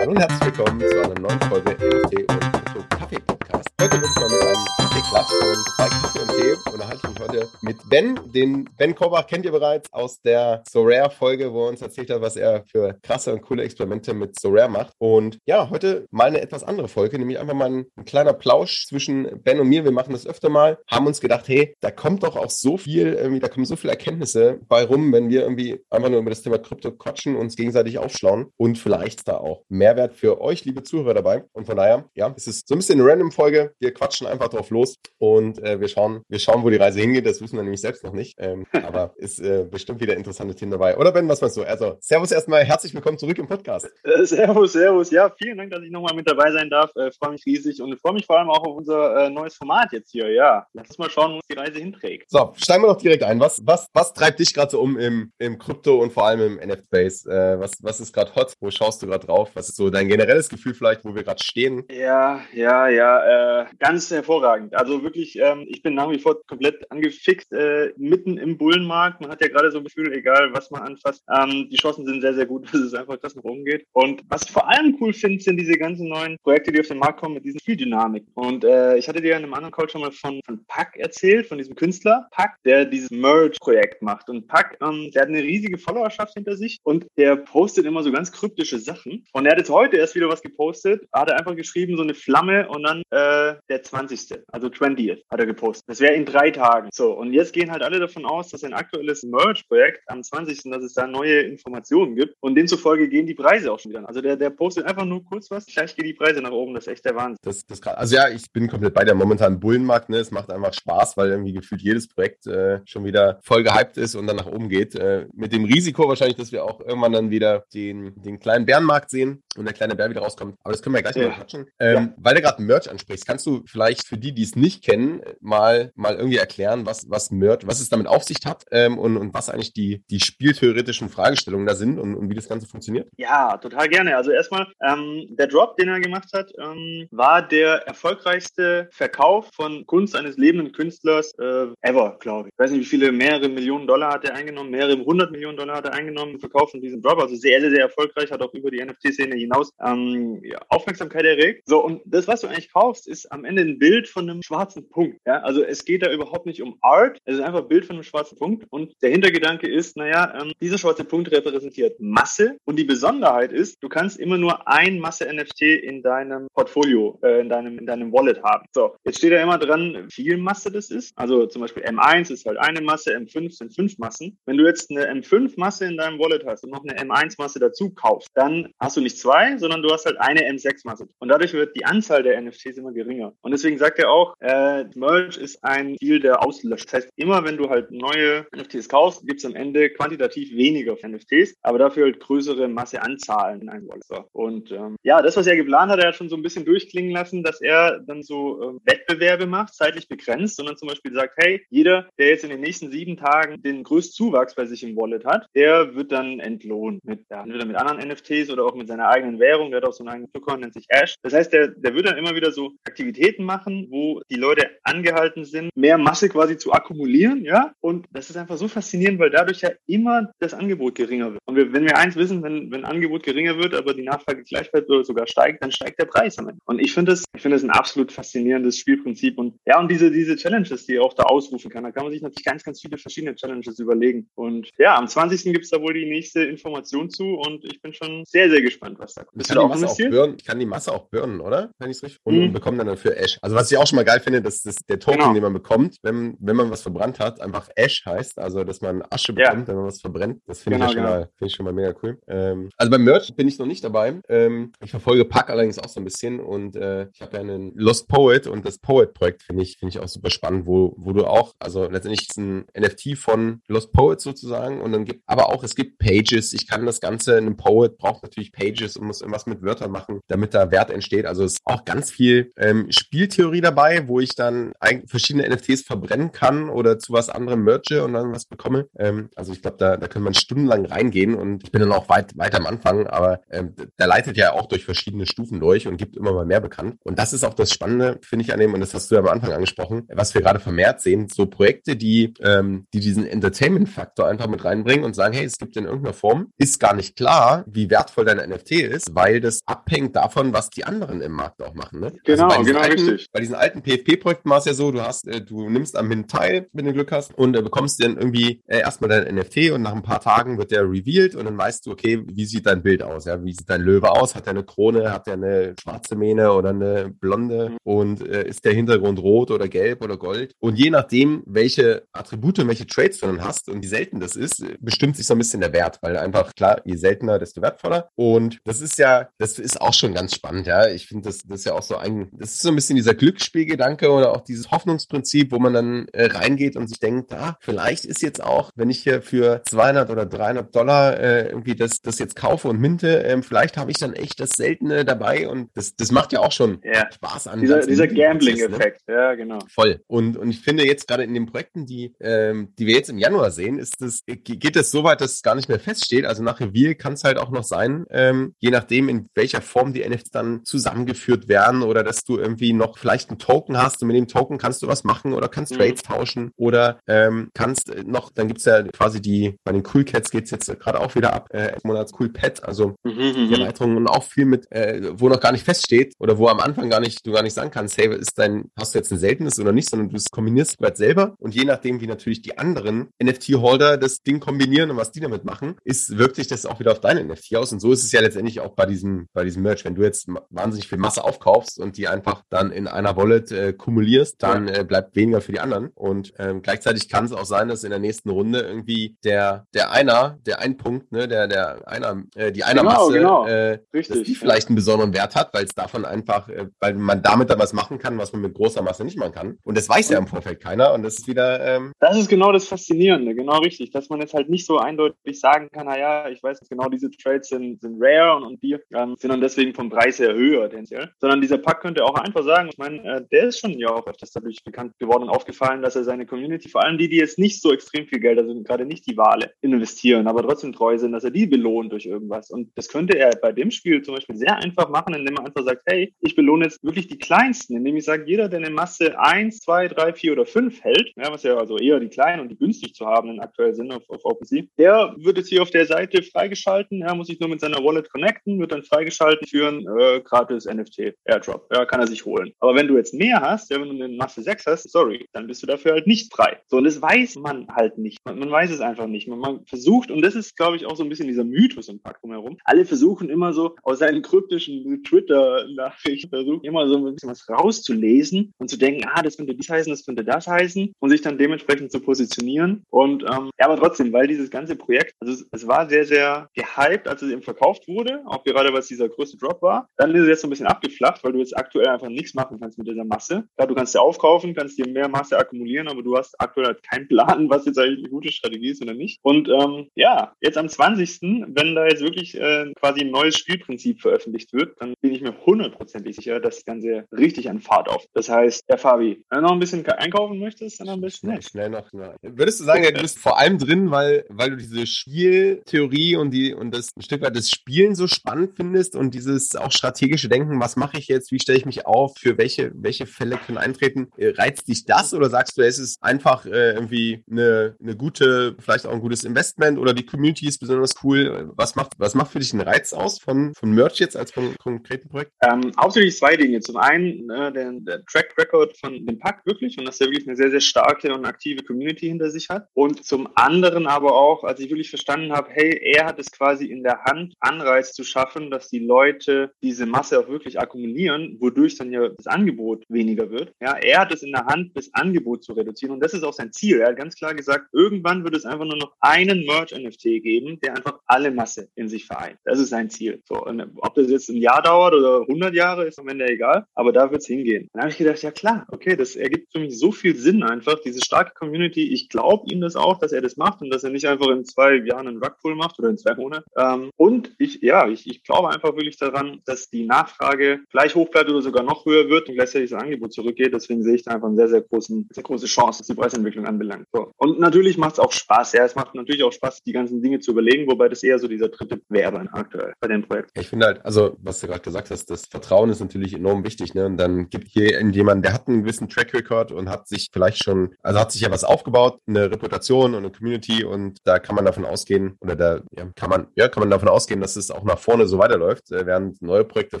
Hallo und herzlich willkommen zu einer neuen Folge NFT und Krypto Kaffee Podcast. Heute wird man mit einem Kaffeeklatsch und bei Kaffee und Tee unterhalte ich mich heute mit Ben. Den Ben Korbach kennt ihr bereits aus der Sorare Folge, wo er uns erzählt hat, was er für krasse und coole Experimente mit Sorare macht. Und ja, heute mal eine etwas andere Folge, nämlich einfach mal ein, ein kleiner Plausch zwischen Ben und mir. Wir machen das öfter mal, haben uns gedacht, hey, da kommt doch auch so viel, irgendwie, da kommen so viele Erkenntnisse bei rum, wenn wir irgendwie einfach nur über das Thema Krypto quatschen, uns gegenseitig aufschlauen und vielleicht da auch Mehrwert für euch, liebe Zuhörer, dabei. Und von daher, ja, es ist so ein bisschen eine Random-Folge. Wir quatschen einfach drauf los und äh, wir schauen, wir schauen, wo die Reise hingeht. Das wissen wir nämlich selbst noch nicht. Ähm, aber ist äh, bestimmt wieder interessante Themen dabei. Oder Ben, was meinst du? Also, Servus erstmal, herzlich willkommen zurück im Podcast. Äh, servus, Servus. Ja, vielen Dank, dass ich nochmal mit dabei sein darf. Äh, freue mich riesig und freue mich vor allem auch auf unser äh, neues Format jetzt hier. Ja, lass uns mal schauen, wo uns die Reise hinträgt. So, steigen wir doch direkt ein. Was, was, was treibt dich gerade so um im, im Krypto und vor allem im NFT-Space? Äh, was, was ist gerade hot? Wo schaust du gerade drauf? Was ist so dein generelles Gefühl vielleicht, wo wir gerade stehen? Ja, ja, ja, äh, ganz hervorragend. Also wirklich, ähm, ich bin nach wie vor komplett angefixt, äh, mitten im Bullenmarkt. Man hat ja gerade so ein Gefühl, egal was man anfasst, ähm, die Chancen sind sehr, sehr gut, dass es einfach das nach oben. Und was ich vor allem cool finde, sind diese ganzen neuen Projekte, die auf den Markt kommen mit diesen Spieldynamik. Und äh, ich hatte dir in einem anderen Call schon mal von, von Pack erzählt, von diesem Künstler Pack, der dieses Merge-Projekt macht. Und Pack, ähm, der hat eine riesige Followerschaft hinter sich und der postet immer so ganz kryptische Sachen. Und er hat jetzt heute erst wieder was gepostet, hat er einfach geschrieben, so eine Flamme und dann äh, der 20. Also 20th hat er gepostet. Das wäre in drei Tagen. So, und jetzt gehen halt alle davon aus, dass ein aktuelles Merge-Projekt am 20. dass es da neue Informationen gibt und demzufolge gehen die Preise auch schon wieder an. Also der, der postet einfach nur kurz was, gleich gehen die Preise nach oben. Das ist echt der Wahnsinn. Das, das also ja, ich bin komplett bei der momentanen Bullenmarkt. Ne? Es macht einfach Spaß, weil irgendwie gefühlt jedes Projekt äh, schon wieder voll gehypt ist und dann nach oben geht. Äh, mit dem Risiko wahrscheinlich, dass wir auch irgendwann dann wieder den, den kleinen Bärenmarkt sehen und der kleine Bär wieder rauskommt. Aber das können wir gleich ja. mal quatschen. Ähm, ja. Weil du gerade Merch ansprichst, kannst du vielleicht für die, die es nicht kennen, mal, mal irgendwie erklären, was, was Merch, was es damit auf sich hat ähm, und, und was eigentlich die, die spieltheoretischen Fragestellungen da sind und, und wie das Ganze funktioniert? Ja, total gerne. Also erstmal, ähm, der Drop, den er gemacht hat, ähm, war der erfolgreichste Verkauf von Kunst eines lebenden Künstlers äh, ever, glaube ich. Ich weiß nicht, wie viele, mehrere Millionen Dollar hat er eingenommen, mehrere hundert Millionen Dollar hat er eingenommen im Verkauf von diesem Drop. Also sehr, sehr, sehr erfolgreich, hat auch über die NFT-Szene hinaus ähm, ja, Aufmerksamkeit erregt. So, und das, was du eigentlich kaufst, ist am Ende ein Bild von einem schwarzen Punkt. Ja? Also es geht da überhaupt nicht um Art, es ist einfach ein Bild von einem schwarzen Punkt. Und der Hintergedanke ist, naja, ähm, dieser schwarze Punkt repräsentiert Masse. Und die Besonderheit ist, du kannst immer nur ein Masse-NFT in deinem Portfolio, äh, in, deinem, in deinem Wallet haben. So, jetzt steht da immer dran, wie viel Masse das ist. Also zum Beispiel M1 ist halt eine Masse, M5 sind fünf Massen. Wenn du jetzt eine M5-Masse in deinem Wallet hast und noch eine M1-Masse dazu kaufst, dann hast du nicht zwei, sondern du hast halt eine M6-Masse. Und dadurch wird die Anzahl der NFTs immer geringer. Und deswegen sagt er auch, äh, Merge ist ein Ziel, der auslöscht. Das heißt, immer wenn du halt neue NFTs kaufst, gibt es am Ende quantitativ weniger NFTs, aber dafür halt größere Masseanzahlen in einem Wallet. Und ähm, ja, das, was er geplant hat, er hat schon so ein bisschen durchklingen lassen, dass er dann so äh, Wettbewerbe macht, zeitlich begrenzt, sondern zum Beispiel sagt, hey, jeder, der jetzt in den nächsten sieben Tagen den größten Zuwachs bei sich im Wallet hat, der wird dann entlohnt mit, ja, entweder mit anderen NFTs oder auch mit seiner eigenen Währung. Der hat auch so einen eigenen Token, nennt sich Ash. Das heißt, der, der wird dann immer wieder so Aktivitäten machen, wo die Leute angehalten sind, mehr Masse quasi zu akkumulieren, ja. Und das ist einfach so faszinierend, weil dadurch ja immer das Angebot geringer wird. Und wir, wenn wir eins wissen, wenn, wenn Angebot geringer wird, aber die Nachfrage gleich bleibt oder sogar steigt, dann steigt der Preis am Ende. Und ich finde das, ich finde das ein absolut faszinierendes Spielprinzip. Und ja, und diese, diese Challenges, die er auch da ausrufen kann, da kann man sich natürlich ganz, ganz viele verschiedene Challenges überlegen. Und ja, am 20. gibt es da wohl die nächste Information zu und ich bin schon sehr, sehr gespannt, was da kommt. Bist du da auch investiert? Ich kann die Masse auch burnen, oder? Wenn ich es richtig und, mhm. und bekomme dann dafür Ash. Also was ich auch schon mal geil finde, dass das der Token, genau. den man bekommt, wenn, wenn man was verbrannt hat, einfach Ash heißt, also dass man Asche bekommt, ja. wenn man was verbrennt. Das finde genau, ich, ja genau. find ich schon mal mega cool. Ähm, also beim Merch bin ich noch nicht dabei. Ähm, ich verfolge Pack allerdings auch so ein bisschen und äh, ich habe ja einen Lost Poet und das Poet-Projekt finde ich, finde ich auch super spannend, wo, wo du auch, also letztendlich ist ein NFT von Lost Poet sozusagen und dann gibt, aber auch es gibt Pages. Ich kann das Ganze, ein Poet braucht natürlich Pages und muss irgendwas mit Wörtern machen, damit da Wert entsteht. Also es ist auch ganz viel ähm, Spieltheorie dabei, wo ich dann verschiedene NFTs verbrennen kann oder zu was andere merge und dann was bekomme. Ähm, also ich glaube, da, da kann man stundenlang reingehen und ich bin dann auch weit, weit am Anfang, aber ähm, der leitet ja auch durch verschiedene Stufen durch und gibt immer mal mehr bekannt. Und das ist auch das Spannende, finde ich an dem, und das hast du ja am Anfang angesprochen, was wir gerade vermehrt sehen, so Projekte, die, ähm, die diesen Entertainment-Faktor einfach mit reinbringen und sagen, hey, es gibt in irgendeiner Form, ist gar nicht klar, wie wertvoll dein NFT ist, weil das abhängt davon, was die anderen im Markt auch machen. Ne? Genau, also genau, alten, richtig. Bei diesen alten PFP-Projekten war es ja so, du hast, äh, du nimmst am Min teil, wenn du Glück hast, und äh, bekommst dann irgendwie äh, erstmal dein NFT und nach ein paar Tagen wird der revealed und dann weißt du, okay, wie sieht dein Bild aus? Ja, wie sieht dein Löwe aus? Hat er eine Krone? Hat er eine schwarze Mähne oder eine blonde? Und äh, ist der Hintergrund rot oder gelb oder gold? Und je nachdem, welche Attribute und welche Trades du dann hast und wie selten das ist, bestimmt sich so ein bisschen der Wert, weil einfach klar, je seltener, desto wertvoller. Und das ist ja, das ist auch schon ganz spannend, ja. Ich finde, das, das ist ja auch so ein, das ist so ein bisschen dieser Glücksspielgedanke oder auch dieses Hoffnungsprinzip, wo man dann äh, reingeht und sich denkt, ah, vielleicht ist jetzt auch, wenn ich hier für 200 oder 300 Dollar äh, irgendwie das, das jetzt kaufe und minte, äh, vielleicht habe ich dann echt das Seltene dabei und das, das macht ja auch schon ja. Spaß an. Dieser, dieser Gambling-Effekt, ne? ja, genau. Voll. Und, und ich finde jetzt gerade in den Projekten, die, ähm, die wir jetzt im Januar sehen, ist das, geht es so weit, dass es gar nicht mehr feststeht. Also nach Reveal kann es halt auch noch sein, ähm, je nachdem, in welcher Form die NFTs dann zusammengeführt werden oder dass du irgendwie noch vielleicht einen Token hast und mit dem Token kannst du was machen oder kannst mhm. Trades tauschen oder ähm, kannst noch, dann gibt's ja quasi die, bei den Cool Cats geht's jetzt gerade auch wieder ab, äh, Monats Cool Pet, also mhm, mhm, die Erweiterungen und auch viel mit, äh, wo noch gar nicht feststeht oder wo am Anfang gar nicht, du gar nicht sagen kannst, hey, ist dein, hast du jetzt ein seltenes oder nicht, sondern du es kombinierst halt selber. Und je nachdem, wie natürlich die anderen NFT-Holder das Ding kombinieren und was die damit machen, ist, wirkt sich das auch wieder auf deine NFT aus. Und so ist es ja letztendlich auch bei diesem, bei diesem Merch. Wenn du jetzt wahnsinnig viel Masse aufkaufst und die einfach dann in einer Wallet äh, kumulierst, dann äh, bleibt weniger für die anderen. Und ähm, gleichzeitig kann es auch sein, dass in der nächsten Runde irgendwie der, der Einer, der ein Punkt, ne, der, der einer, äh, die einer genau, Masse, genau. Äh, Richtig, dass die vielleicht einen besonderen Wert hat, weil es davon einfach, äh, weil man damit dann was machen kann, was man mit großer Masse nicht machen kann. Und das weiß ja im Vorfeld keiner. Und das ist wieder. Ähm das ist genau das Faszinierende, genau richtig, dass man jetzt halt nicht so eindeutig sagen kann, naja, ich weiß genau, diese Trades sind, sind rare und, und die ähm, sind dann deswegen vom Preis her höher tendenziell. Sondern dieser Pack könnte auch einfach sagen, ich meine, äh, der ist schon ja auch öfters dadurch bekannt geworden und aufgefallen, dass er seine Community, vor allem die, die jetzt nicht so extrem viel Geld, also gerade nicht die Wale, investieren, aber trotzdem treu sind, dass er die belohnt durch irgendwas. Und das könnte er bei dem Spiel zum Beispiel sehr einfach machen, indem er einfach sagt, hey, ich belohne jetzt wirklich die Kleinsten, indem ich sage, jeder, der eine Masse 1, 2, 3, 4 oder 5 hält, ja, was ja also eher die kleinen und die günstig zu haben aktuell sind auf, auf OpenSea, der wird jetzt hier auf der Seite freigeschalten, er muss sich nur mit seiner Wallet connecten, wird dann freigeschalten für ein äh, gratis NFT Airdrop. Ja, kann er sich holen. Aber wenn du jetzt mehr hast, ja, wenn du eine Masse 6 hast, sorry, dann bist du dafür halt nicht frei. So, und das weiß man halt nicht. Man, man weiß es einfach nicht. Man, man versucht, und das ist, glaube ich, auch so ein bisschen dieser Mythos im Pakt drumherum. Alle versuchen immer so aus seinen kryptischen Twitter-Nachrichten, versuchen immer so ein bisschen was rauszulesen und zu denken, ah, das könnte dies heißen, das könnte das heißen und sich dann dementsprechend zu positionieren. Und ähm, ja, aber trotzdem, weil dieses ganze Projekt, also es, es war sehr, sehr gehypt, als es eben verkauft wurde, auch gerade es dieser größte Drop war. Dann ist es jetzt so ein bisschen abgeflacht, weil du jetzt aktuell einfach nichts machen kannst mit dieser Masse. Klar, du kannst ja aufkaufen, kannst dir mehr Masse akkumulieren, aber du hast aktuell halt keinen Plan, was jetzt eigentlich eine gute Strategie ist oder nicht. Und ähm, ja, jetzt am 20., wenn da jetzt wirklich äh, quasi ein neues Spielprinzip veröffentlicht wird, dann bin ich mir hundertprozentig sicher, dass das Ganze richtig an Fahrt auf. Das heißt, der Fabi, wenn du noch ein bisschen einkaufen möchtest, dann am besten schnell, schnell noch. Na. Würdest du sagen, du bist vor allem drin, weil, weil du diese Spieltheorie und die und das ein Stück weit das Spielen so spannend findest und dieses auch strategische Denken, was mache ich jetzt, wie stelle ich mich auf, für welche, welche Fälle können eintreten? Reizt dich das oder sagst du, es ist einfach äh, irgendwie eine, eine gute, vielleicht auch ein gutes Investment oder die Community ist besonders cool? Was macht, was macht für dich einen Reiz aus von, von Merch jetzt als von konkreten Projekt? Ähm, hauptsächlich zwei Dinge. Zum einen äh, der, der Track Record von dem Pack wirklich und dass er wirklich eine sehr, sehr starke und aktive Community hinter sich hat. Und zum anderen aber auch, als ich wirklich verstanden habe, hey, er hat es quasi in der Hand, Anreiz zu schaffen, dass die Leute diese Masse auch wirklich akkumulieren, wodurch dann ja das Angebot weniger wird. Ja, er hat es in der Hand, das Angebot zu reduzieren und das ist auch sein Ziel. Er hat ganz klar gesagt, irgendwann wird es einfach nur noch einen Merch-NFT geben, der einfach alle Masse in sich vereint. Das ist sein Ziel. So, und ob das jetzt ein Jahr dauert oder 100 Jahre, ist am Ende egal, aber da wird es hingehen. Dann habe ich gedacht, ja klar, okay, das ergibt für mich so viel Sinn einfach, diese starke Community. Ich glaube ihm das auch, dass er das macht und dass er nicht einfach in zwei Jahren einen Rugpull macht oder in zwei Monaten. Ähm, und ich, ja, ich, ich glaube einfach wirklich daran, dass die Nachfrage gleich hoch bleibt oder sogar noch höher wird und gleichzeitig das Angebot zurückgeht. Deswegen sehe ich da einfach eine sehr, sehr, großen, sehr große Chance, dass die Preise Softwareentwicklung anbelangt. So. Und natürlich macht es auch Spaß. Ja, es macht natürlich auch Spaß, die ganzen Dinge zu überlegen, wobei das eher so dieser dritte wäre aktuell bei dem Projekt. Ich finde halt, also was du gerade gesagt hast, das Vertrauen ist natürlich enorm wichtig. Ne? Und dann gibt hier jemanden, der hat einen gewissen Track Record und hat sich vielleicht schon, also hat sich ja was aufgebaut, eine Reputation und eine Community und da kann man davon ausgehen, oder da ja, kann man, ja, kann man davon ausgehen, dass es auch nach vorne so weiterläuft, äh, während neue Projekte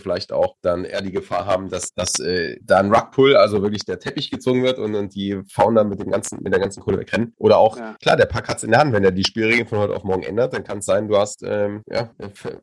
vielleicht auch dann eher die Gefahr haben, dass, dass äh, da ein Rugpull, also wirklich der Teppich gezogen wird und, und die Founder mit dem ganzen, mit der ganzen Kohle wegrennen. Oder auch, ja. klar, der Pack hat es in der Hand, wenn er die Spielregeln von heute auf morgen ändert, dann kann es sein, du hast ähm, ja,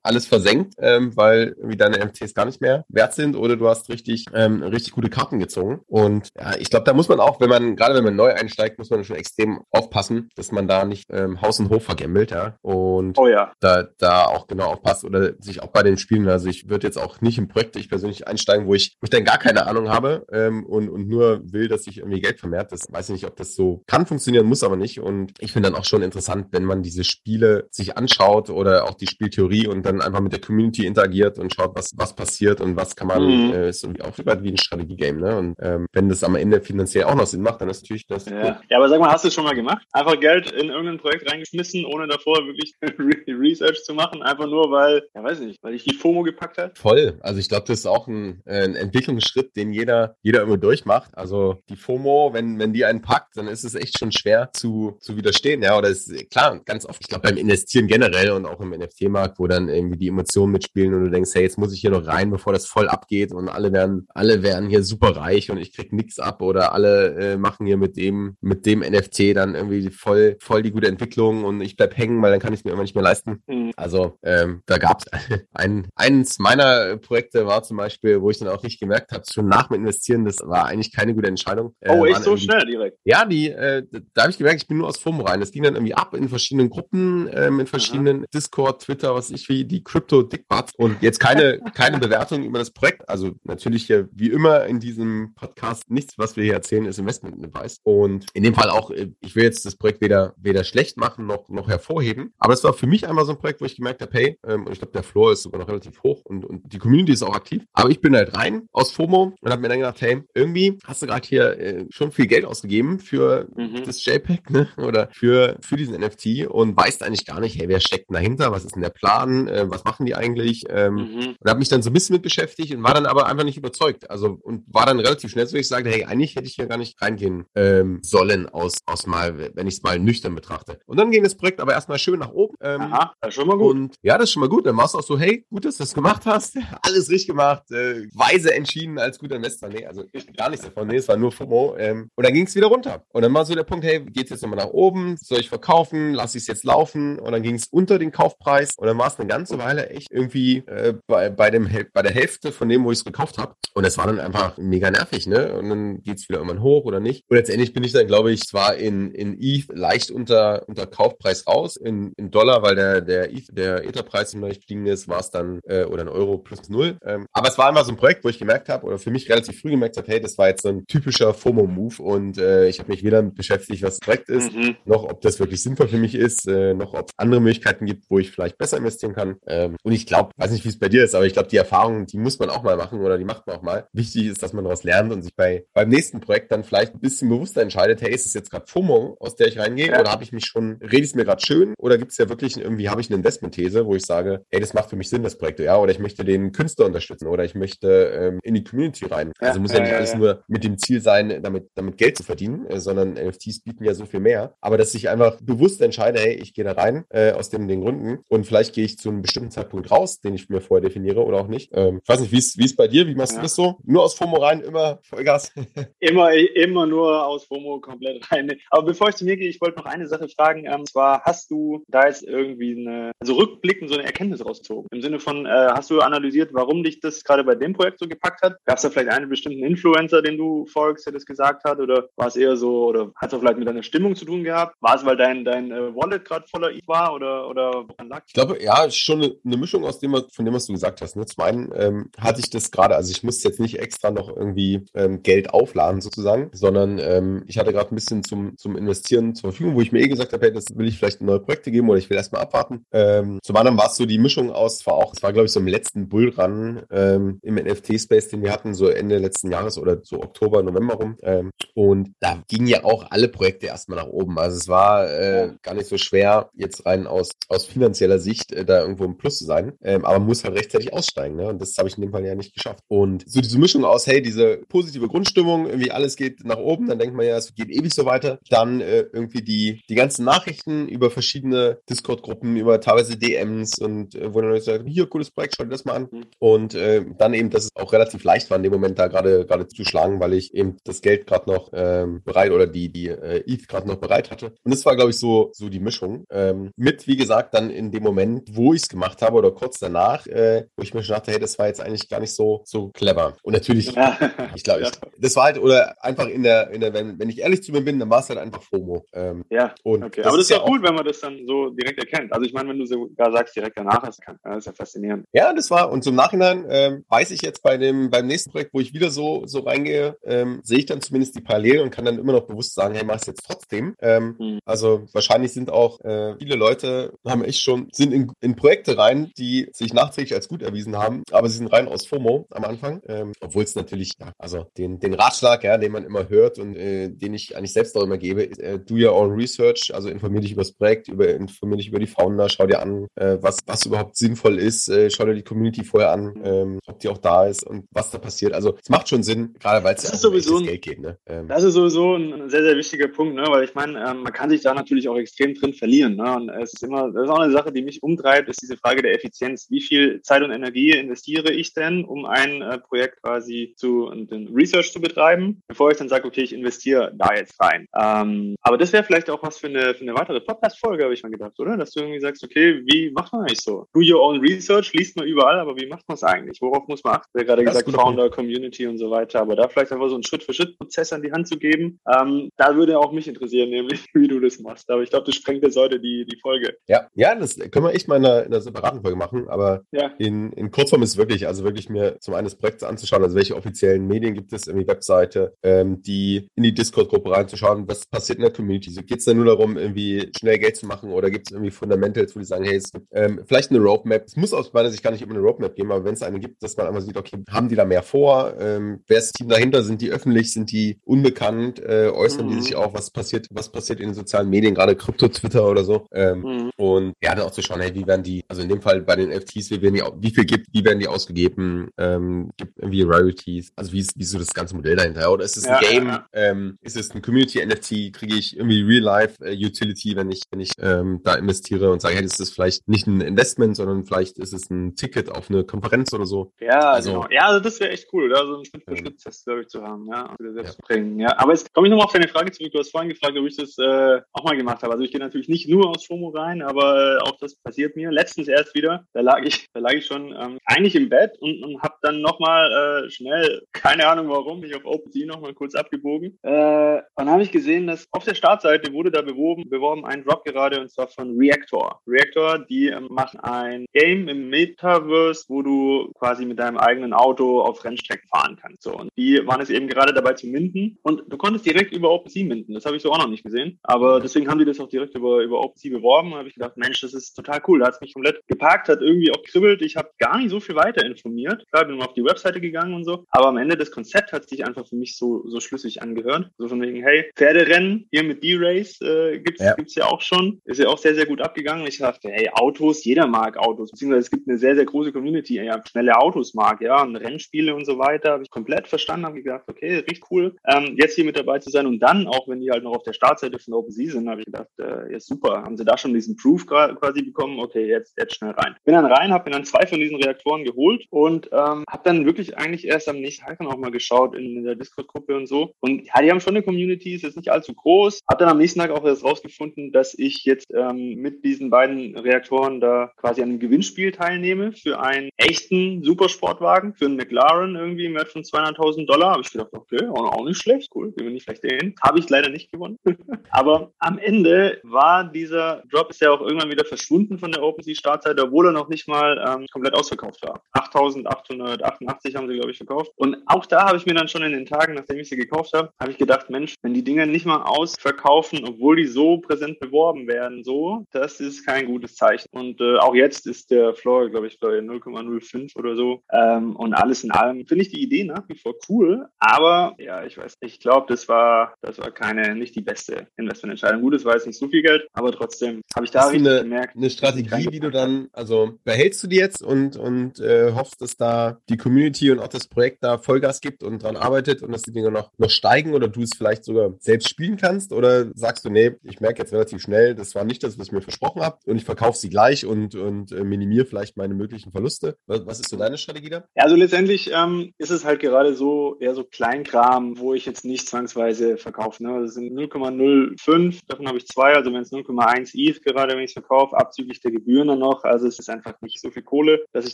alles versenkt, ähm, weil irgendwie deine MTs gar nicht mehr wert sind oder du hast richtig, ähm, richtig gute Karten gezogen. Und ja, ich glaube, da muss man auch, wenn man, gerade wenn man neu einsteigt, muss man schon extrem aufpassen, dass man da nicht ähm, Haus und Hof vergemmelt, ja. Und oh ja. da, da auch genau aufpasst oder sich auch bei den Spielen, also ich würde jetzt auch nicht im Projekt ich persönlich einsteigen, wo ich, wo ich dann gar keine Ahnung habe ähm, und, und nur will, dass sich irgendwie Geld vermehrt. Das weiß ich nicht, ob das so kann funktionieren, muss aber nicht. Und ich finde dann auch schon interessant, wenn man diese Spiele sich anschaut oder auch die Spieltheorie und dann einfach mit der Community interagiert und schaut, was, was passiert und was kann man, mhm. äh, ist irgendwie auch wie ein Strategie-Game, ne? Und ähm, wenn das am Ende finanziell auch noch Sinn macht, dann ist natürlich das. Ja. Cool. ja, aber sag mal, hast du es schon mal gemacht? Einfach Geld in irgendein Projekt reingeschmissen, ohne davor wirklich Research zu machen, einfach nur weil, ja weiß nicht, weil ich die FOMO gepackt habe? Voll. Also ich glaube, das ist auch ein, äh, ein Entwicklungsschritt, den jeder, jeder immer durchmacht. Also die FOMO, wenn, wenn die einen packt, dann ist es echt schon schwer zu, zu widerstehen. Ja, oder ist klar, ganz oft, ich glaube beim Investieren generell und auch im NFT-Markt, wo dann irgendwie die Emotionen mitspielen und du denkst, hey, jetzt muss ich hier noch rein, bevor das voll abgeht und alle werden, alle werden hier super reich und ich krieg nichts ab oder alle äh, machen hier mit dem, mit dem NFT dann irgendwie voll, voll die gute Entwicklung und ich bleib hängen, weil dann kann ich es mir immer nicht mehr leisten. Mhm. Also ähm, da gab es ein, eins meiner Projekte war zum Beispiel, wo ich dann auch nicht gemerkt habe, schon nach dem Investieren, das war eigentlich keine gute Entscheidung. Oh, äh, echt so schnell direkt? Ja, die, äh, da habe ich gemerkt, ich bin nur aus FOMO rein. Das ging dann irgendwie ab in verschiedenen Gruppen, ähm, in verschiedenen Aha. Discord, Twitter, was ich wie, die Crypto Dickbutt. Und jetzt keine, keine Bewertung über das Projekt. Also natürlich hier, wie immer in diesem Podcast, nichts, was wir hier erzählen, ist Investment-Advice. Und in dem Fall auch, äh, ich will jetzt das Projekt weder, weder schlecht machen noch, noch hervorheben. Aber es war für mich einmal so ein Projekt, wo ich gemerkt habe, hey, ähm, und ich glaube, der Floor ist sogar noch relativ hoch und, und die Community ist auch aktiv. Aber ich bin halt rein aus FOMO und habe mir dann gedacht, hey, irgendwie hast du gerade hier äh, schon viel Geld ausgegeben für mhm. das JPEG, ne? Oder für, für diesen NFT und weißt eigentlich gar nicht, hey, wer steckt denn dahinter? Was ist denn der Plan? Äh, was machen die eigentlich? Ähm, mhm. Und habe mich dann so ein bisschen mit beschäftigt und war dann aber einfach nicht überzeugt. Also und war dann relativ schnell so, ich sagte, hey, eigentlich hätte ich hier gar nicht reingehen ähm, sollen aus, aus mal, wenn ich es mal nüchtern betrachte. Und dann ging das Projekt aber erstmal schön nach oben. Ähm, Aha, das ist schon mal gut. Und ja, das ist schon mal gut. Dann war es auch so, hey, gut, dass du das gemacht hast. Alles richtig gemacht. Äh, weise entschieden als guter Investor. Nee, also gar nichts davon. Nee, es war nur FOMO. Ähm, und dann ging es wieder runter. Und dann war so der Punkt, hey, geht's jetzt nochmal nach oben? Soll ich verkaufen? Lass ich es jetzt laufen? Und dann ging es unter den Kaufpreis. Und dann war es eine ganze Weile echt irgendwie äh, bei, bei, dem, bei der Hälfte von dem, wo ich es gekauft habe. Und es war dann einfach mega nervig, ne? Und dann geht es wieder irgendwann hoch oder nicht. Und letztendlich bin ich dann, glaube ich, zwar in, in ETH leicht unter, unter Kaufpreis raus, in, in Dollar, weil der, der, ETH, der Etherpreis noch nicht gestiegen ist, war es dann, äh, oder ein Euro plus null. Ähm, aber es war immer so ein Projekt, wo ich gemerkt habe, oder für mich relativ früh gemerkt habe, hey, das war jetzt so ein typischer FOMO-Move und äh, ich habe mich weder beschäftigt, was das Projekt ist, mhm. noch ob das wirklich sinnvoll für mich ist, äh, noch ob es andere Möglichkeiten gibt, wo ich vielleicht besser investieren kann. Ähm, und ich glaube, weiß nicht, wie es bei dir ist, aber ich glaube, die Erfahrung, die muss man auch mal machen oder die macht man auch mal. Wichtig ist, dass man daraus lernt und sich bei beim nächsten Projekt dann vielleicht ein bisschen bewusster entscheidet, hey, ist es jetzt gerade FOMO, aus der ich reingehe, ja. oder habe ich mich schon, rede ich es mir gerade schön, oder gibt es ja wirklich irgendwie, habe ich eine Investmentthese, wo ich sage, hey, das macht für mich Sinn, das Projekt, ja, oder ich möchte den Künstler unterstützen, oder ich möchte ähm, in die Community rein. Ja, also muss ja, ja nicht alles nur mit dem Ziel sein, damit, damit Geld zu verdienen, äh, sondern NFTs bieten ja so viel mehr. Aber dass ich einfach bewusst entscheide, hey, ich gehe da rein, äh, aus den, den Gründen, und vielleicht gehe ich zu einem bestimmten Zeitpunkt raus, den ich mir vorher definiere oder auch nicht. Ähm, ich weiß nicht, wie ist bei dir? Wie machst du das so? Nur aus FOMO rein, immer Vollgas? immer, immer nur aus FOMO komplett rein. Aber bevor ich zu mir gehe, ich wollte noch eine Sache fragen. Ähm, zwar hast du da jetzt irgendwie eine, also rückblickend so eine Erkenntnis rausgezogen. Im Sinne von, äh, hast du analysiert, warum dich das gerade bei dem Projekt so gepackt hat? Gab es da vielleicht einen bestimmten Influencer, den du folgst, der das gesagt hat? Oder war es eher so, oder hat es vielleicht mit deiner Stimmung zu tun gehabt? War es, weil dein, dein äh, Wallet gerade voller ETH war oder, oder lag? Ich glaube, ja, ist schon eine, Mischung aus dem, von dem, was du gesagt hast. Ne? Zum einen ähm, hatte ich das gerade, also ich musste jetzt nicht extra noch irgendwie ähm, Geld aufladen sozusagen, sondern ähm, ich hatte gerade ein bisschen zum, zum Investieren zur Verfügung, wo ich mir eh gesagt habe, hey, das will ich vielleicht in neue Projekte geben oder ich will erstmal abwarten. Ähm, zum anderen war es so die Mischung aus, war auch, es war glaube ich so im letzten Bullrun ähm, im NFT-Space, den wir hatten, so Ende letzten Jahres oder so Oktober, November rum. Ähm, und da ging gingen ja auch alle Projekte erstmal nach oben. Also es war äh, gar nicht so schwer, jetzt rein aus, aus finanzieller Sicht äh, da irgendwo im Plus zu sein. Ähm, aber man muss halt rechtzeitig aussteigen. Ne? Und das habe ich in dem Fall ja nicht geschafft. Und so diese Mischung aus, hey, diese positive Grundstimmung, irgendwie alles geht nach oben, dann denkt man ja, es geht ewig so weiter. Dann äh, irgendwie die, die ganzen Nachrichten über verschiedene Discord-Gruppen, über teilweise DMs und äh, wo dann Leute sagen, hier, cooles Projekt, schau dir das mal an. Mhm. Und äh, dann eben, dass es auch relativ leicht war, in dem Moment da gerade gerade zu schlagen, weil ich eben das Geld gerade noch ähm, bereit oder die, die äh, ETH gerade noch bereit hatte. Und das war, glaube ich, so, so die Mischung. Ähm, mit, wie gesagt, dann in dem Moment, wo ich es gemacht habe oder kurz danach, äh, wo ich mir schon dachte, hey, das war jetzt eigentlich gar nicht so, so clever. Und natürlich, ja. ich glaube, ja. das war halt, oder einfach in der, in der wenn, wenn ich ehrlich zu mir bin, dann war es halt einfach FOMO. Ähm, ja, und okay. Aber das ist ja auch gut, wenn man das dann so direkt erkennt. Also ich meine, wenn du sogar sagst, direkt danach ist, kann, das ist ja faszinierend. Ja, das war, und zum Nachhinein ähm, weiß ich jetzt bei dem, beim nächsten Projekt, wo ich wieder so, so reingehe, ähm, sehe ich dann zumindest die Parallelen und kann dann immer noch bewusst sagen, hey, mach es jetzt trotzdem. Ähm, mhm. Also wahrscheinlich sind auch äh, viele Leute, haben echt schon, sind in, in Projekte rein, die sich nachträglich als gut erwiesen haben, aber sie sind rein aus FOMO am Anfang, ähm, obwohl es natürlich, ja, also den, den Ratschlag, ja, den man immer hört und äh, den ich eigentlich selbst auch immer gebe, ist, äh, do your own research, also informier dich über das Projekt, über, informier dich über die Founder, schau dir an, äh, was, was überhaupt sinnvoll ist, äh, schau dir die Community vorher an, mhm. ähm, ob die auch da ist und was da passiert. Also es macht schon Sinn, gerade weil es ja sowieso ein, Geld geht. Ne? Ähm, das ist sowieso ein sehr, sehr wichtiger Punkt, ne? weil ich meine, ähm, man kann sich da natürlich auch extrem drin verlieren. Ne? Und es ist immer, das ist auch eine Sache, die mich umtreibt, ist diese Frage der Effizienz. Wie viel Zeit und Energie investiere ich denn, um ein äh, Projekt quasi zu den Research zu betreiben, bevor ich dann sage, okay, ich investiere da jetzt rein. Ähm, aber das wäre vielleicht auch was für eine, für eine weitere Podcast-Folge, habe ich mal gedacht, oder? Dass du irgendwie sagst, okay, wie macht man eigentlich so? Do your own research, liest man überall, aber wie macht man es eigentlich? Worauf muss man achten? Habe gerade gesagt, Founder. Community und so weiter. Aber da vielleicht einfach so einen Schritt-für-Schritt-Prozess an die Hand zu geben, ähm, da würde auch mich interessieren, nämlich wie du das machst. Aber ich glaube, das sprengt jetzt heute die, die Folge. Ja, ja, das können wir echt mal in einer, in einer separaten Folge machen. Aber ja. in, in Kurzform ist wirklich, also wirklich mir zum einen das Projekt anzuschauen, also welche offiziellen Medien gibt es, irgendwie Webseite, ähm, die in die Discord-Gruppe reinzuschauen, was passiert in der Community. So geht es da nur darum, irgendwie schnell Geld zu machen oder gibt es irgendwie Fundamentals, wo die sagen, hey, es gibt ähm, vielleicht eine Roadmap. Es muss aus meiner Sicht gar nicht immer eine Roadmap geben, aber wenn es eine gibt, dass man einfach sieht, okay, haben die da mehr vor? Ähm, wer ist das Team dahinter? Sind die öffentlich? Sind die unbekannt? Äh, äußern mhm. die sich auch? Was passiert, was passiert in den sozialen Medien, gerade Krypto, Twitter oder so? Ähm, mhm. Und ja, dann auch zu schauen, hey, wie werden die, also in dem Fall bei den FTs, wie, werden die, wie viel gibt, wie werden die ausgegeben? Ähm, gibt irgendwie Rarities? Also wie ist, wie ist so das ganze Modell dahinter? Oder ist es ein ja, Game? Ja. Ähm, ist es ein Community-NFT? Kriege ich irgendwie Real-Life-Utility, wenn ich, wenn ich ähm, da investiere und sage, hey, das ist vielleicht nicht ein Investment, sondern vielleicht ist es ein Ticket auf eine Konferenz oder so? Ja, also, genau. Ja, also das wäre echt cool, da so einen Schritt-für-Schritt-Test, glaube ich, zu haben, ja, also selbst ja. bringen. Ja, aber jetzt komme ich nochmal auf deine Frage zurück. Du hast vorhin gefragt, ob ich das äh, auch mal gemacht habe. Also ich gehe natürlich nicht nur aus FOMO rein, aber äh, auch das passiert mir. Letztens erst wieder, da lag ich, da lag ich schon ähm, eigentlich im Bett und, und habe dann nochmal äh, schnell, keine Ahnung warum, mich auf OpenSea nochmal kurz abgebogen. Äh, und habe ich gesehen, dass auf der Startseite wurde da beworben, beworben ein Drop gerade und zwar von Reactor. Reactor, die ähm, machen ein Game im Metaverse, wo du quasi mit deinem eigenen Auto auf Rennstrecken fahren kannst. So. Und die waren es eben gerade dabei zu minden und du konntest direkt über OpenSea minden. Das habe ich so auch noch nicht gesehen. Aber deswegen haben die das auch direkt über, über OpenSea beworben. Da habe ich gedacht, Mensch, das ist total cool. Da hat es mich komplett geparkt, hat irgendwie auch kribbelt. Ich habe gar nicht so viel weiter informiert. Klar, bin mal auf die Webseite gegangen und so. Aber am Ende das Konzept hat sich einfach für mich so, so schlüssig angehört. So von wegen, hey, Pferderennen hier mit D-Race äh, gibt's ja. gibt's ja auch schon. Ist ja auch sehr, sehr gut abgegangen. Ich dachte, hey, Autos, jeder mag Autos. Beziehungsweise es gibt eine sehr, sehr große Community, ja, schnelle Autos mag, ja, und Rennspiele und so weiter. Habe ich komplett verstanden, habe gedacht, okay, richtig cool, ähm, jetzt hier mit dabei zu sein. Und dann, auch wenn die halt noch auf der Startseite von OpenSea sind, habe ich gedacht, äh, ja super, haben sie da schon diesen Proof quasi bekommen, okay, jetzt, jetzt schnell rein. Bin dann rein, habe mir dann zwei von diesen Reaktoren geholt und ähm, habe dann wirklich eigentlich erst am nächsten Tag auch mal geschaut in, in der Discord-Gruppe und so. Und ja, die haben schon eine Community, ist jetzt nicht allzu groß. Habe dann am nächsten Tag auch erst rausgefunden, dass ich jetzt ähm, mit diesen beiden Reaktoren da quasi an einem Gewinnspiel teilnehme für einen echten Supersportwagen, für einen McLaren irgendwie im Wert von 200.000 Dollar. Habe ich gedacht, okay, auch nicht schlecht, cool, gewinne ich vielleicht den. Habe ich leider nicht gewonnen. Aber am Ende war dieser Drop ist ja auch irgendwann wieder verschwunden von der OpenSea-Startseite, obwohl er noch nicht mal ähm, komplett ausverkauft war. 8.888 haben sie, glaube ich, verkauft. Und auch da habe ich mir dann schon in den Tagen, nachdem ich sie gekauft habe, habe ich gedacht, Mensch, wenn die Dinger nicht mal ausverkaufen, obwohl die so präsent beworben werden, so, das ist kein gutes Zeichen. Und äh, auch jetzt ist der Floor, glaube ich, bei 0,05 oder so. Ähm, und alles in allem finde ich die Idee nach wie vor cool. Aber ja, ich weiß, ich glaube, das war das war keine, nicht die beste Investmententscheidung. Gut, es war jetzt nicht so viel Geld, aber trotzdem habe ich da Hast richtig eine, gemerkt. Eine Strategie, wie du dann, also behältst du die jetzt und, und äh, hoffst, dass da die Community und auch das Projekt da Vollgas gibt und dran arbeitet und dass die Dinge noch, noch steigen oder du es vielleicht sogar selbst spielen kannst? Oder sagst du, nee, ich merke jetzt relativ schnell, das war nicht das, was ich mir versprochen habe und ich verkaufe sie gleich und, und äh, minimiere vielleicht meine möglichen Verluste? Was, was, ist so deine Strategie da? Ja, also letztendlich ähm, ist es halt gerade so eher so Kleinkram, wo ich jetzt nicht zwangsweise verkaufe. Ne? Das sind 0,05, davon habe ich zwei, also wenn es 0,1 ETH gerade, wenn ich es verkaufe, abzüglich der Gebühren dann noch. Also es ist einfach nicht so viel Kohle, dass sich